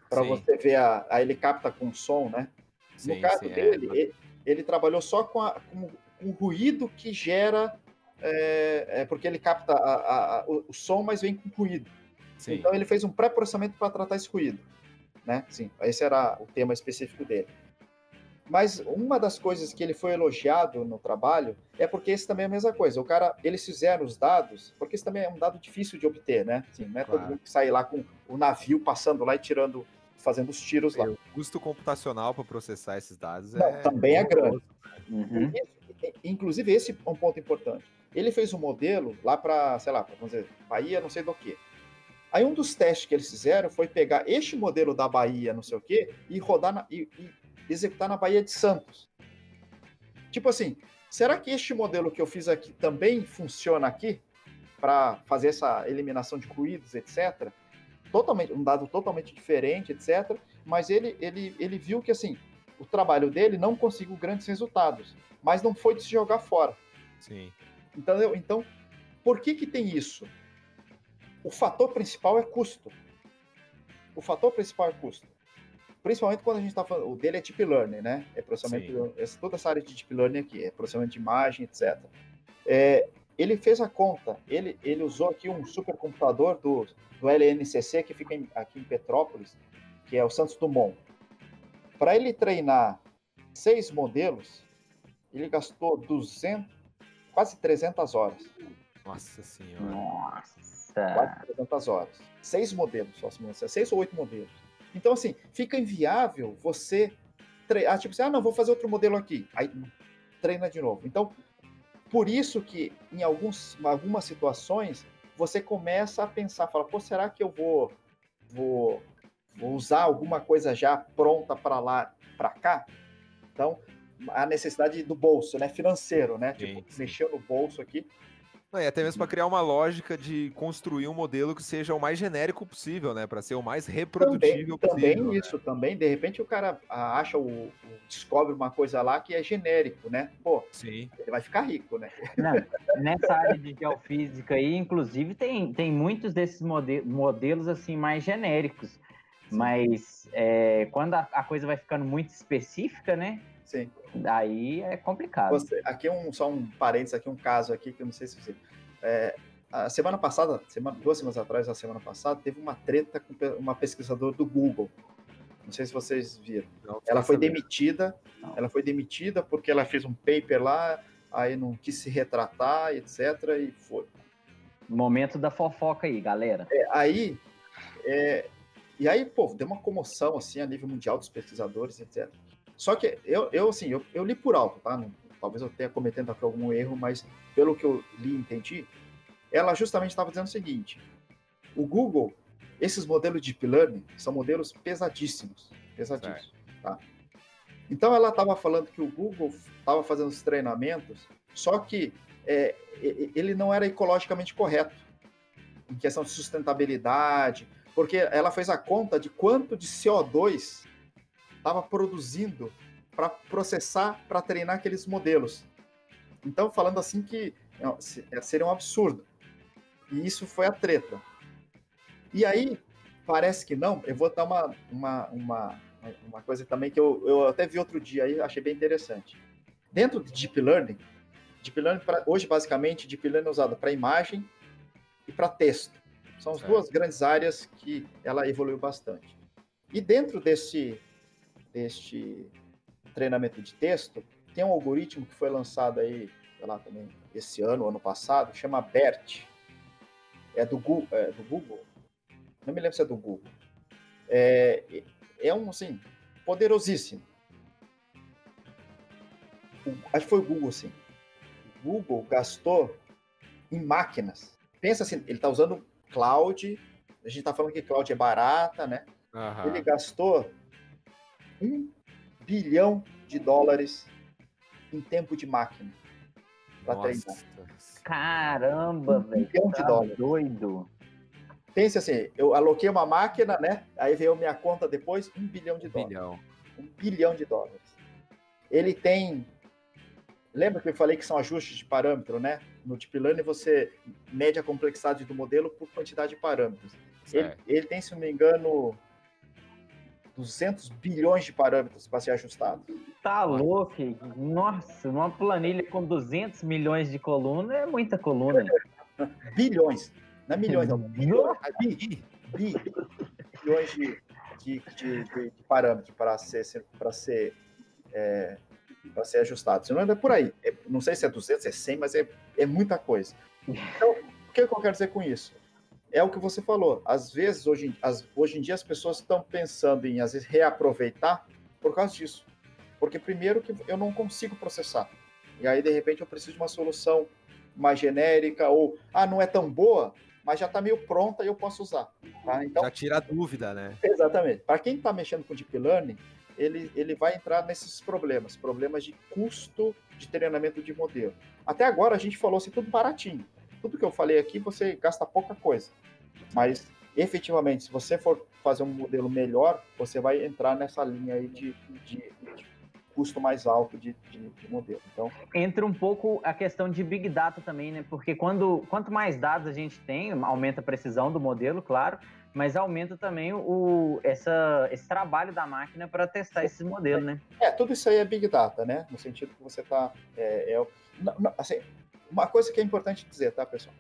para você ver a, a ele capta com som, né? Sim, no caso sim, é, dele, é. ele, ele, trabalhou só com, a, com, o ruído que gera, é, porque ele capta a, a, o, o, som, mas vem com ruído. Sim. Então ele fez um pré-processamento para tratar esse ruído. Né? Sim, esse era o tema específico dele. Mas uma das coisas que ele foi elogiado no trabalho é porque esse também é a mesma coisa. O cara, eles fizeram os dados, porque isso também é um dado difícil de obter, né? Sim, não é claro. todo mundo que sai lá com o navio passando lá e tirando fazendo os tiros lá. O custo computacional para processar esses dados Não, é também é grande. Uhum. Inclusive, esse é um ponto importante. Ele fez um modelo lá para, sei lá, vamos dizer, Bahia, não sei do que. Aí um dos testes que eles fizeram foi pegar este modelo da Bahia, não sei o quê, e rodar na, e, e executar na Bahia de Santos. Tipo assim, será que este modelo que eu fiz aqui também funciona aqui para fazer essa eliminação de ruídos, etc? Totalmente, um dado totalmente diferente, etc. Mas ele, ele, ele viu que assim, o trabalho dele não conseguiu grandes resultados, mas não foi de se jogar fora. Sim. Então, então por que que tem isso? O fator principal é custo. O fator principal é custo. Principalmente quando a gente está falando, o dele é deep learning, né? É processamento, essa, toda essa área de deep learning aqui, é processamento de imagem, etc. É, ele fez a conta, ele, ele usou aqui um supercomputador do, do LNCC que fica em, aqui em Petrópolis, que é o Santos Dumont. Para ele treinar seis modelos, ele gastou 200, quase 300 horas. Nossa senhora. Nossa. Quase 300 horas. Seis modelos, só se seis ou oito modelos. Então, assim, fica inviável você treinar, ah, tipo assim, ah, não, vou fazer outro modelo aqui. Aí treina de novo. Então, por isso que em alguns, algumas situações você começa a pensar, fala, pô, será que eu vou, vou, vou usar alguma coisa já pronta para lá, para cá? Então, a necessidade do bolso, né, financeiro, né, sim, tipo, sim. mexer no bolso aqui, não, e até mesmo para criar uma lógica de construir um modelo que seja o mais genérico possível, né? Para ser o mais reprodutível também, possível. Também isso, né? também. De repente o cara acha o, descobre uma coisa lá que é genérico, né? Pô, Sim. ele vai ficar rico, né? Não, nessa área de geofísica aí, inclusive, tem, tem muitos desses modelos assim mais genéricos. Sim. Mas é, quando a, a coisa vai ficando muito específica, né? Sim. Aí é complicado. Você, aqui é um, só um parênteses, aqui um caso aqui que eu não sei se você. É, a semana passada, semana, duas semanas atrás, a semana passada, teve uma treta com uma pesquisadora do Google. Não sei se vocês viram. Não, ela foi sabendo. demitida. Não. Ela foi demitida porque ela fez um paper lá, aí não quis se retratar, etc. E foi. Momento da fofoca aí, galera. É, aí, é, e aí, pô, deu uma comoção assim a nível mundial dos pesquisadores, etc. Só que eu, eu assim, eu, eu li por alto, tá? Talvez eu tenha cometendo aqui algum erro, mas pelo que eu li e entendi, ela justamente estava dizendo o seguinte: o Google, esses modelos de deep learning são modelos pesadíssimos, pesadíssimos, é. tá? Então ela estava falando que o Google estava fazendo os treinamentos, só que é, ele não era ecologicamente correto em questão de sustentabilidade, porque ela fez a conta de quanto de CO2 estava produzindo para processar, para treinar aqueles modelos. Então, falando assim que é, seria um absurdo. E isso foi a treta. E aí, parece que não, eu vou dar uma, uma, uma, uma coisa também que eu, eu até vi outro dia aí, achei bem interessante. Dentro de Deep Learning, Deep Learning pra, hoje, basicamente, Deep Learning é usado para imagem e para texto. São as duas grandes áreas que ela evoluiu bastante. E dentro desse, deste treinamento de texto, tem um algoritmo que foi lançado aí, sei lá, também esse ano, ano passado, chama BERT. É do Google, é do Google. Não me lembro se é do Google. É, é um, assim, poderosíssimo. O, acho que foi o Google, sim. O Google gastou em máquinas. Pensa assim, ele está usando cloud. A gente está falando que cloud é barata, né? Uhum. Ele gastou um bilhão de dólares em tempo de máquina para treinar. Caramba, um velho. bilhão tá de dólares. Doido. Pense assim, eu aloquei uma máquina, né? Aí veio minha conta depois, um bilhão de um dólares. Bilhão. Um bilhão de dólares. Ele tem. Lembra que eu falei que são ajustes de parâmetro, né? No Deep Learning você mede a complexidade do modelo por quantidade de parâmetros. Ele, ele, tem, se não me engano, 200 bilhões de parâmetros para ser ajustado. Tá louco? Nossa, uma planilha com 200 milhões de colunas é muita coluna. bilhões. Não é milhões, não. Bilhões. Bi, bi, bilhões de, de, de, de, parâmetros para ser, para ser, é, para ser ajustado. Não é por aí. É, não sei se é 200, é 100, mas é, é muita coisa. Então, o que eu quero dizer com isso? É o que você falou. Às vezes, hoje, as, hoje em dia, as pessoas estão pensando em, às vezes, reaproveitar por causa disso. Porque, primeiro, que eu não consigo processar. E aí, de repente, eu preciso de uma solução mais genérica, ou, ah, não é tão boa, mas já está meio pronta e eu posso usar. Tá? Então, já tira a dúvida, né? Exatamente. Para quem está mexendo com Deep Learning, ele, ele vai entrar nesses problemas, problemas de custo de treinamento de modelo. Até agora a gente falou assim, tudo baratinho. Tudo que eu falei aqui, você gasta pouca coisa. Mas, efetivamente, se você for fazer um modelo melhor, você vai entrar nessa linha aí de, de, de custo mais alto de, de, de, modelo. Então entra um pouco a questão de big data também, né? Porque quando quanto mais dados a gente tem, aumenta a precisão do modelo, claro, mas aumenta também o essa esse trabalho da máquina para testar esse modelo, né? É, tudo isso aí é big data, né? No sentido que você está é, é, assim, uma coisa que é importante dizer, tá, pessoal?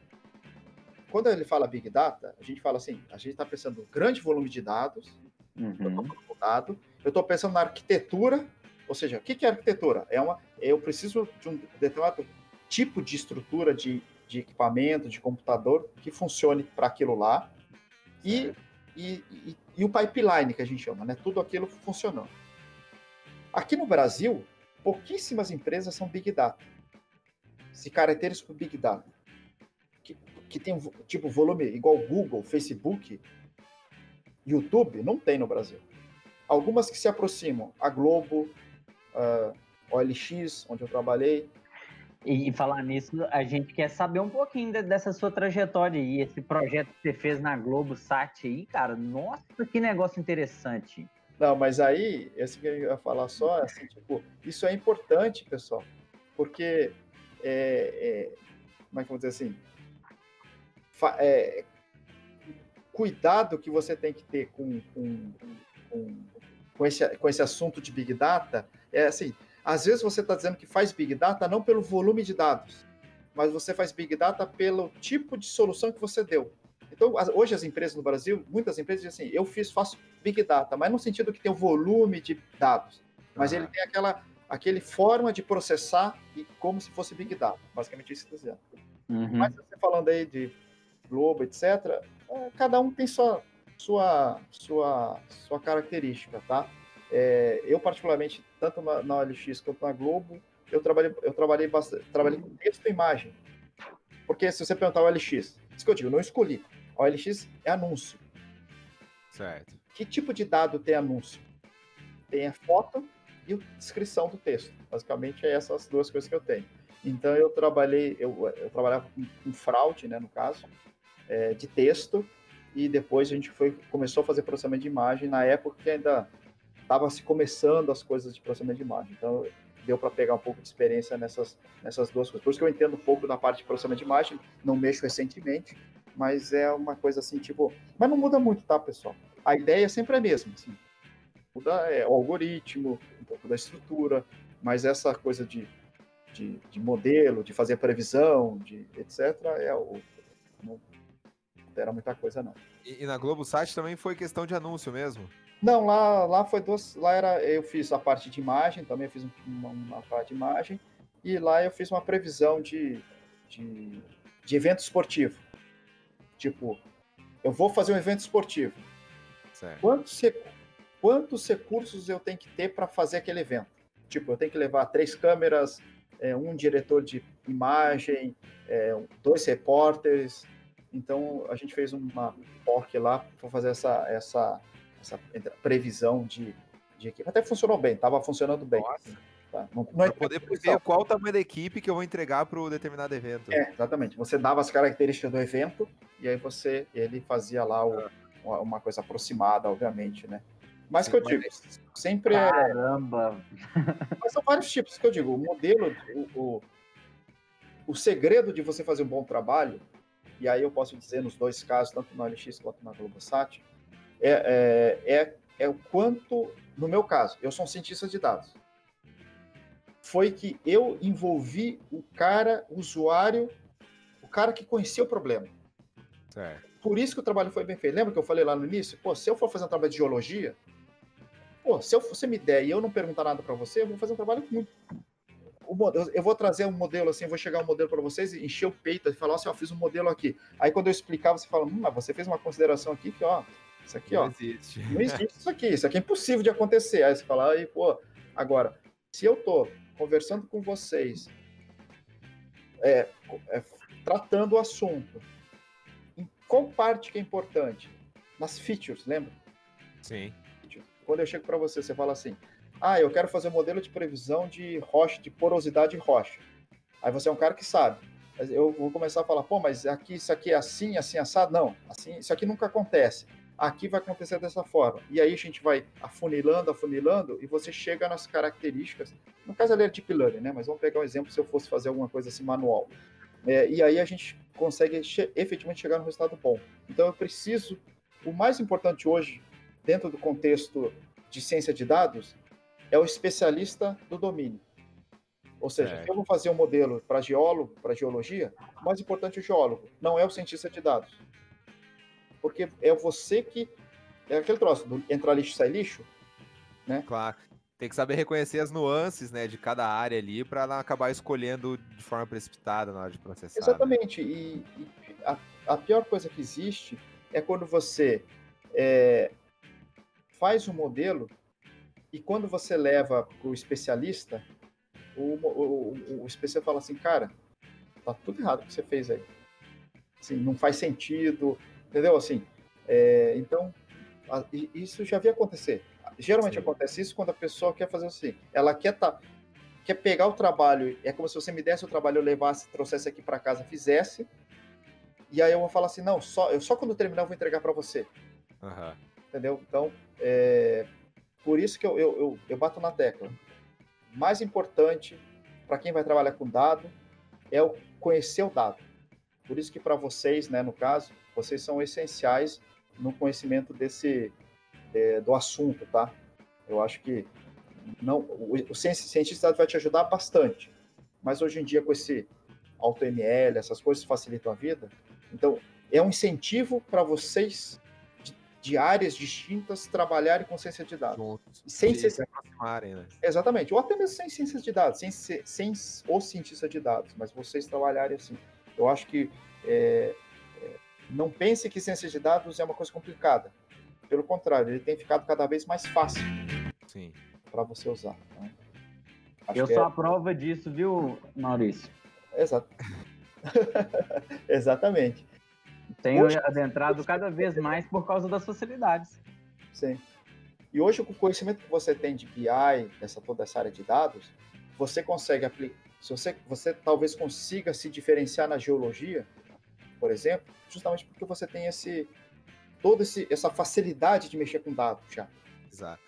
Quando ele fala big data, a gente fala assim, a gente está pensando em grande volume de dados, uhum. eu estou pensando na arquitetura ou seja, o que é arquitetura? É uma, eu preciso de um determinado tipo de estrutura de, de equipamento, de computador que funcione para aquilo lá e, e, e, e, o pipeline que a gente chama, né? Tudo aquilo funcionando. Aqui no Brasil, pouquíssimas empresas são Big Data. Se caracterizam por Big Data. Que, que tem tipo volume igual Google, Facebook, YouTube, não tem no Brasil. Algumas que se aproximam, a Globo, uh, OLX, onde eu trabalhei. E, e, falar nisso, a gente quer saber um pouquinho de, dessa sua trajetória aí, esse projeto que você fez na Globo Sat aí, cara, nossa, que negócio interessante. Não, mas aí, esse que eu ia falar só, é assim, tipo, isso é importante, pessoal, porque, é, é, como é que eu vou dizer assim, é, cuidado que você tem que ter com, com, com, com, esse, com esse assunto de Big Data, é assim, às vezes você está dizendo que faz Big Data não pelo volume de dados, mas você faz Big Data pelo tipo de solução que você deu. Então, hoje as empresas no Brasil, muitas empresas dizem assim, eu fiz, faço Big Data, mas no sentido que tem o volume de dados, mas ele tem aquela aquele forma de processar e como se fosse Big Data, basicamente isso que está dizendo. Uhum. Mas você falando aí de Globo, etc., é, cada um tem sua, sua, sua, sua característica, tá? É, eu, particularmente, tanto na, na OLX quanto na Globo, eu trabalhei, eu trabalhei bastante, trabalhei com texto e imagem. Porque se você perguntar o OLX, isso que eu digo, não escolhi. A OLX é anúncio. Certo. Que tipo de dado tem anúncio? Tem a foto e a descrição do texto. Basicamente, é essas duas coisas que eu tenho. Então, eu trabalhei, eu, eu trabalhava com, com fraude, né, no caso, é, de texto, e depois a gente foi, começou a fazer processamento de imagem, na época que ainda estava se começando as coisas de processamento de imagem. Então, deu para pegar um pouco de experiência nessas, nessas duas coisas. Por isso que eu entendo um pouco da parte de processamento de imagem, não mexo recentemente, mas é uma coisa assim, tipo. Mas não muda muito, tá, pessoal? A ideia sempre é a mesma. Assim. Muda é, o algoritmo, pouco da estrutura, mas essa coisa de, de, de modelo, de fazer previsão, de etc., é o. Não altera muita coisa, não. E, e na Globo Site também foi questão de anúncio mesmo? Não, lá, lá foi duas. Lá era. Eu fiz a parte de imagem, também fiz uma, uma parte de imagem. E lá eu fiz uma previsão de, de, de evento esportivo. Tipo, eu vou fazer um evento esportivo. Quantos, quantos recursos eu tenho que ter para fazer aquele evento? Tipo, eu tenho que levar três câmeras, é, um diretor de imagem, é, dois repórteres. Então, a gente fez uma POC lá para fazer essa, essa, essa previsão de, de equipe. Até funcionou bem, estava funcionando bem. Tá? Não, não é poder prever qual o tamanho da equipe que eu vou entregar para o determinado evento. É, exatamente. Você dava as características do evento e aí você ele fazia lá o, uma, uma coisa aproximada, obviamente, né? Mas que eu digo, sempre é Caramba! é. Mas são vários tipos que eu digo. O modelo, o, o, o segredo de você fazer um bom trabalho, e aí eu posso dizer nos dois casos, tanto na OLX quanto na Globosat, é, é, é, é o quanto, no meu caso, eu sou um cientista de dados. Foi que eu envolvi o cara, o usuário, o cara que conhecia o problema. Certo. Por isso que o trabalho foi bem feito. Lembra que eu falei lá no início? Pô, se eu for fazer um trabalho de geologia, pô, se eu, você me der e eu não perguntar nada para você, eu vou fazer um trabalho muito. Eu vou trazer um modelo assim, vou chegar um modelo para vocês, encher o peito e falar assim, ó, fiz um modelo aqui. Aí quando eu explicar, você fala, hum, mas você fez uma consideração aqui que, ó, isso aqui, não ó. Existe. Não existe isso aqui. Isso aqui é impossível de acontecer. Aí você fala, aí, pô, agora, se eu tô conversando com vocês, é, é, tratando o assunto, qual parte que é importante? Nas features, lembra? Sim. Quando eu chego para você, você fala assim: ah, eu quero fazer um modelo de previsão de rocha, de porosidade de rocha. Aí você é um cara que sabe. Eu vou começar a falar, pô, mas aqui isso aqui é assim, assim, assado? Não, assim, isso aqui nunca acontece. Aqui vai acontecer dessa forma. E aí a gente vai afunilando, afunilando, e você chega nas características. No caso ali é Deep Learning, né? Mas vamos pegar um exemplo se eu fosse fazer alguma coisa assim manual. É, e aí a gente consegue che efetivamente chegar no resultado bom. Então eu preciso. O mais importante hoje, dentro do contexto de ciência de dados, é o especialista do domínio. Ou seja, é. se eu vou fazer um modelo para geólogo, para geologia, o mais importante é o geólogo, não é o cientista de dados. Porque é você que. É aquele troço do entrar lixo sai lixo, né? Claro. Tem que saber reconhecer as nuances, né, de cada área ali para não acabar escolhendo de forma precipitada na hora de processar. Né? Exatamente. Né? E, e a, a, pior coisa que existe é quando você é, faz um modelo e quando você leva para o especialista, o, o, o especialista fala assim, cara, tá tudo errado o que você fez aí. Assim, não faz sentido, entendeu? Assim, é, então, a, isso já havia acontecer. Geralmente Sim. acontece isso quando a pessoa quer fazer assim, ela quer tá, quer pegar o trabalho, é como se você me desse o trabalho, eu levasse, trouxesse aqui para casa, fizesse, e aí eu vou falar assim, não, só, eu só quando terminar eu vou entregar para você. Uhum. Entendeu? Então, é, por isso que eu, eu, eu, eu bato na tecla. Mais importante para quem vai trabalhar com dado é o conhecer o dado. Por isso que para vocês, né, no caso, vocês são essenciais no conhecimento desse é, do assunto, tá? Eu acho que não o, o cientista vai te ajudar bastante, mas hoje em dia com esse AutoML, essas coisas facilitam a vida. Então é um incentivo para vocês de áreas distintas trabalharem com ciência de dados. Juntos. Sem se aproximarem, né? Exatamente. Ou até mesmo sem ciência de dados, sem, sem o cientista de dados, mas vocês trabalharem assim. Eu acho que é, é, não pense que ciência de dados é uma coisa complicada. Pelo contrário, ele tem ficado cada vez mais fácil para você usar. Né? Eu sou é... a prova disso, viu, Maurício? Exato. Exatamente. Tenho hoje, adentrado cada vez mais por causa das facilidades. Sim. E hoje, com o conhecimento que você tem de BI, dessa toda essa área de dados, você consegue aplicar. Se você, você talvez consiga se diferenciar na geologia, por exemplo, justamente porque você tem esse toda esse, essa facilidade de mexer com dados já. Exato.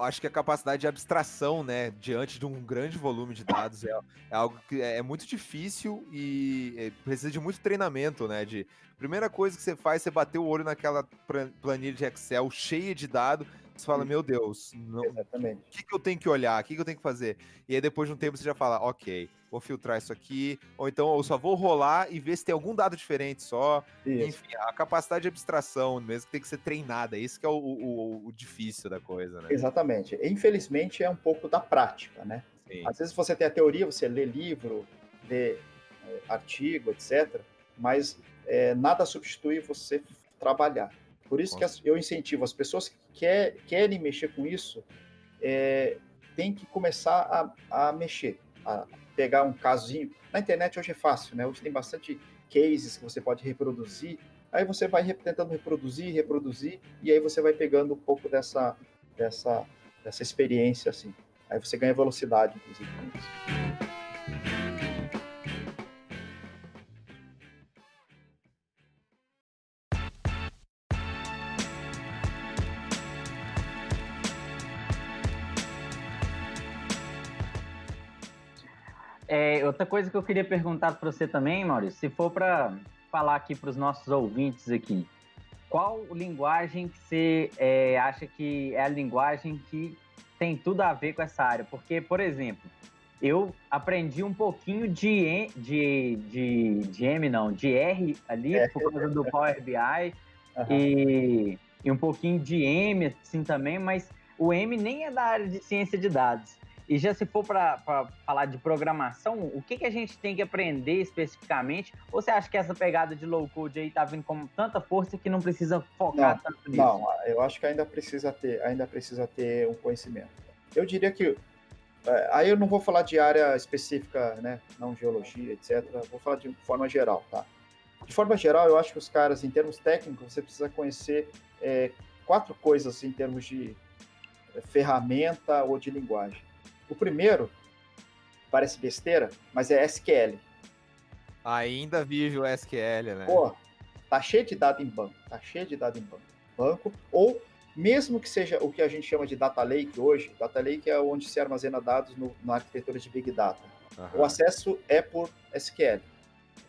Acho que a capacidade de abstração, né, diante de um grande volume de dados é, é algo que é, é muito difícil e é, precisa de muito treinamento, né? De primeira coisa que você faz, você bater o olho naquela planilha de Excel cheia de dados, você fala, meu Deus, não, o que, que eu tenho que olhar? O que, que eu tenho que fazer? E aí depois de um tempo você já fala, ok, vou filtrar isso aqui, ou então eu só vou rolar e ver se tem algum dado diferente só. Isso. Enfim, a capacidade de abstração mesmo que tem que ser treinada, isso que é o, o, o difícil da coisa, né? Exatamente. Infelizmente é um pouco da prática, né? Sim. Às vezes você tem a teoria, você lê livro, lê é, artigo, etc., mas é, nada substitui você trabalhar. Por isso que eu incentivo as pessoas que quer, querem mexer com isso, é, tem que começar a, a mexer, a pegar um casinho. Na internet hoje é fácil, né? Hoje tem bastante cases que você pode reproduzir. Aí você vai tentando reproduzir, reproduzir, e aí você vai pegando um pouco dessa, dessa, dessa experiência, assim. Aí você ganha velocidade, inclusive, com isso. Outra coisa que eu queria perguntar para você também, Maurício, se for para falar aqui para os nossos ouvintes aqui, qual linguagem que você é, acha que é a linguagem que tem tudo a ver com essa área? Porque, por exemplo, eu aprendi um pouquinho de, de, de, de M, não, de R ali, é. por causa do Power BI, uhum. e, e um pouquinho de M, assim, também, mas o M nem é da área de ciência de dados. E já se for para falar de programação, o que, que a gente tem que aprender especificamente? Ou você acha que essa pegada de low code aí tá vindo com tanta força que não precisa focar não, tanto nisso? Não, eu acho que ainda precisa ter, ainda precisa ter um conhecimento. Eu diria que é, aí eu não vou falar de área específica, né, não geologia, etc. Vou falar de forma geral, tá? de forma geral, eu acho que os caras, em termos técnicos, você precisa conhecer é, quatro coisas em termos de é, ferramenta ou de linguagem. O primeiro, parece besteira, mas é SQL. Ainda vive o SQL, né? Pô, tá cheio de dado em banco, tá cheio de dado em banco. banco ou mesmo que seja o que a gente chama de data lake hoje, data lake é onde se armazena dados no, na arquitetura de big data. Uhum. O acesso é por SQL.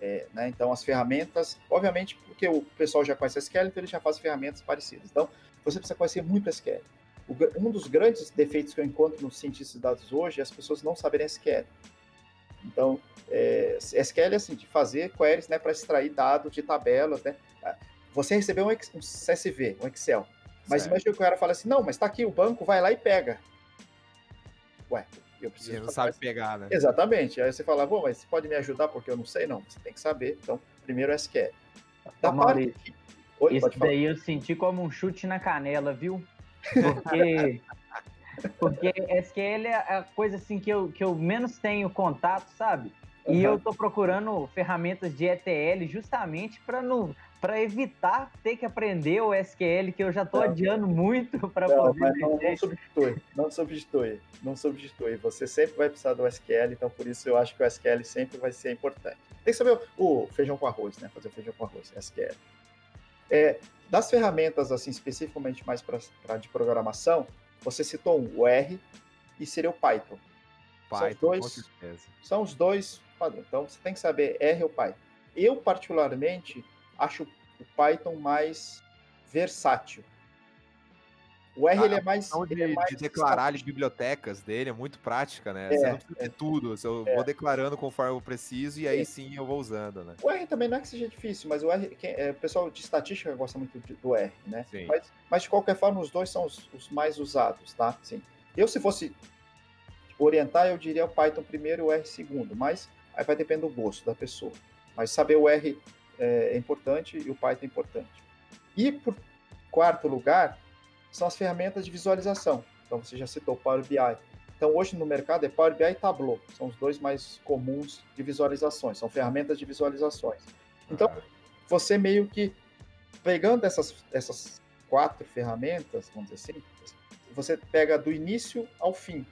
É, né? Então, as ferramentas, obviamente, porque o pessoal já conhece SQL, então ele já faz ferramentas parecidas. Então, você precisa conhecer muito SQL. O, um dos grandes defeitos que eu encontro nos cientistas de dados hoje é as pessoas não saberem SQL. Então, é, SQL é assim, de fazer queries né, para extrair dados de tabelas. Né? Ah, você recebeu um, um CSV, um Excel. Mas certo. imagina que o cara fala assim, não, mas está aqui o banco, vai lá e pega. Ué, eu preciso. Você não sabe pegar, né? Exatamente. Aí você fala, bom, mas você pode me ajudar porque eu não sei? Não, você tem que saber. Então, primeiro SQL. Da parte... Oi, Isso daí eu senti como um chute na canela, viu? Porque, porque SQL é a coisa assim que eu, que eu menos tenho contato, sabe? E uhum. eu tô procurando ferramentas de ETL justamente para não para evitar ter que aprender o SQL, que eu já estou adiando muito para poder. Mas não, não, substitui, não substitui, não substitui. Você sempre vai precisar do SQL, então por isso eu acho que o SQL sempre vai ser importante. Tem que saber o, o feijão com arroz, né? Fazer o feijão com arroz, SQL. É, das ferramentas, assim, especificamente mais para de programação, você citou um, o R e seria o Python. Python, são, dois, são os dois padrões. Então, você tem que saber R ou Python. Eu, particularmente, acho o Python mais versátil. O R ele é mais. A de, é mais de declarar as bibliotecas dele é muito prática, né? É, Você não precisa é, ter tudo. Eu é. vou declarando conforme eu preciso e aí é. sim eu vou usando, né? O R também não é que seja difícil, mas o R, quem, é, o pessoal de estatística gosta muito do R, né? Sim. Mas, mas de qualquer forma, os dois são os, os mais usados, tá? Sim. Eu, se fosse orientar, eu diria o Python primeiro e o R segundo, mas aí vai depender do gosto da pessoa. Mas saber o R é, é importante e o Python é importante. E por quarto lugar, são as ferramentas de visualização. Então você já citou Power BI. Então hoje no mercado é Power BI e Tableau, são os dois mais comuns de visualizações, são ferramentas de visualizações. Então você meio que pegando essas, essas quatro ferramentas, vamos dizer assim, você pega do início ao fim.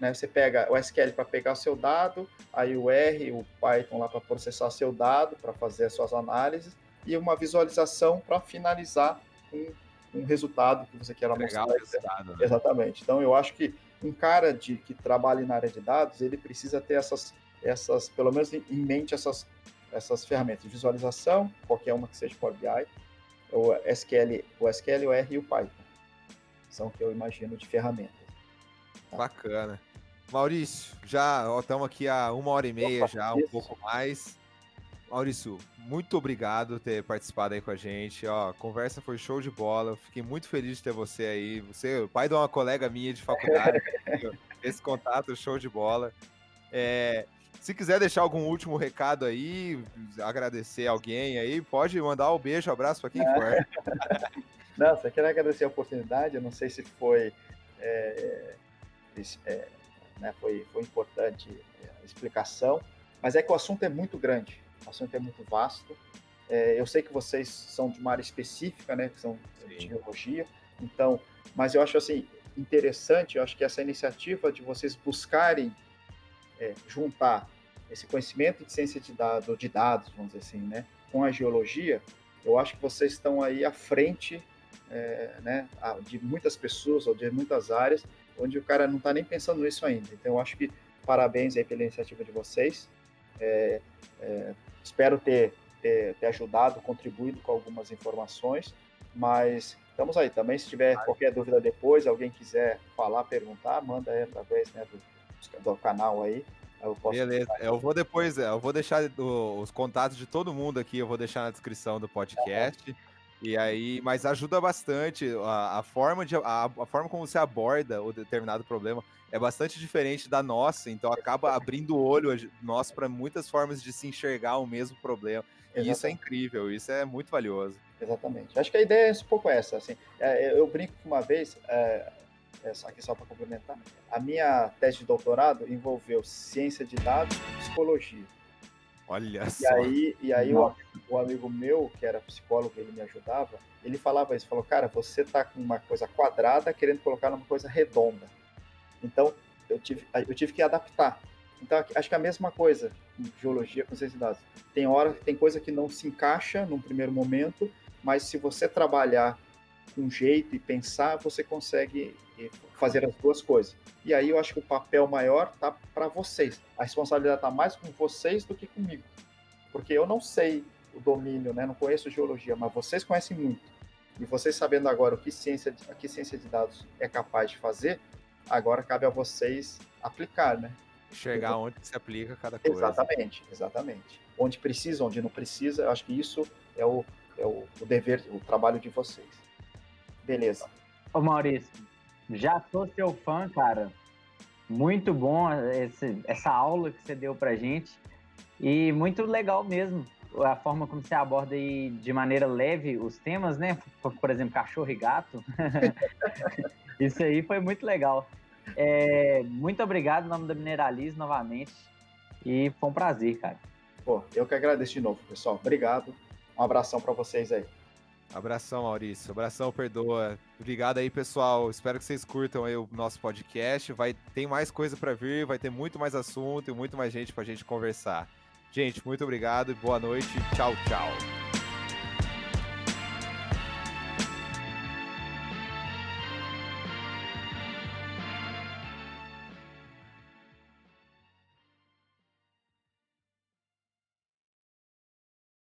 Né? Você pega o SQL para pegar seu dado, aí o R, o Python lá para processar seu dado, para fazer as suas análises, e uma visualização para finalizar com um resultado que você queira mostrar. Resultado, né? Exatamente. Então eu acho que um cara de, que trabalha na área de dados, ele precisa ter essas, essas pelo menos em mente essas, essas ferramentas de visualização, qualquer uma que seja Power BI, o SQL, o SQL, o R e o Python. São o que eu imagino de ferramentas. Tá? Bacana. Maurício, já estamos aqui há uma hora e meia, Opa, já, um pouco mais. Maurício, muito obrigado por ter participado aí com a gente. Ó, a conversa foi show de bola. fiquei muito feliz de ter você aí. Você é o pai de uma colega minha de faculdade. esse contato, show de bola. É, se quiser deixar algum último recado aí, agradecer alguém aí, pode mandar um beijo, um abraço para quem for. Não, só quero agradecer a oportunidade. Eu não sei se foi, é, é, né, foi, foi importante a explicação, mas é que o assunto é muito grande assunto é muito vasto. É, eu sei que vocês são de uma área específica, né, que são Sim. de geologia, então, mas eu acho assim interessante, eu acho que essa iniciativa de vocês buscarem é, juntar esse conhecimento de ciência de dados, de dados, vamos dizer assim, né, com a geologia, eu acho que vocês estão aí à frente, é, né, de muitas pessoas ou de muitas áreas, onde o cara não está nem pensando nisso ainda. Então, eu acho que parabéns aí pela iniciativa de vocês. É, é, Espero ter, ter, ter ajudado, contribuído com algumas informações, mas estamos aí. Também, se tiver qualquer dúvida depois, alguém quiser falar, perguntar, manda aí através né, do, do canal aí. Eu Beleza, eu vou depois, eu vou deixar os contatos de todo mundo aqui, eu vou deixar na descrição do podcast. E aí, mas ajuda bastante a, a forma de a, a, forma como você aborda o determinado problema é bastante diferente da nossa, então acaba abrindo o olho nosso para muitas formas de se enxergar o mesmo problema. E isso é incrível, isso é muito valioso. Exatamente. Acho que a ideia é um pouco essa, assim. É, eu brinco que uma vez, é, é, aqui só para complementar, a minha tese de doutorado envolveu ciência de dados e psicologia. Olha e só. Aí, e aí o, o, amigo meu, que era psicólogo, ele me ajudava, ele falava isso, falou, cara, você tá com uma coisa quadrada querendo colocar numa coisa redonda. Então, eu tive, eu tive que adaptar. Então, acho que é a mesma coisa em geologia com ciência de dados. Tem hora, tem coisa que não se encaixa num primeiro momento, mas se você trabalhar com jeito e pensar, você consegue eh, fazer as duas coisas. E aí eu acho que o papel maior tá para vocês. A responsabilidade está mais com vocês do que comigo. Porque eu não sei o domínio, né? Não conheço geologia, mas vocês conhecem muito. E vocês sabendo agora o que ciência, a que ciência de dados é capaz de fazer, agora cabe a vocês aplicar, né? Chegar onde se aplica cada coisa. Exatamente, exatamente. Onde precisa, onde não precisa, eu acho que isso é o, é o, o dever, o trabalho de vocês. Beleza. Ô Maurício, já sou seu fã, cara. Muito bom esse, essa aula que você deu pra gente. E muito legal mesmo a forma como você aborda aí de maneira leve os temas, né? Por, por exemplo, cachorro e gato. Isso aí foi muito legal. É, muito obrigado em nome da Mineralize novamente. E foi um prazer, cara. Pô, eu que agradeço de novo, pessoal. Obrigado. Um abração para vocês aí. Abração, Maurício. Abração, perdoa. Obrigado aí, pessoal. Espero que vocês curtam aí o nosso podcast. Vai tem mais coisa para vir, vai ter muito mais assunto e muito mais gente pra gente conversar. Gente, muito obrigado e boa noite. Tchau, tchau.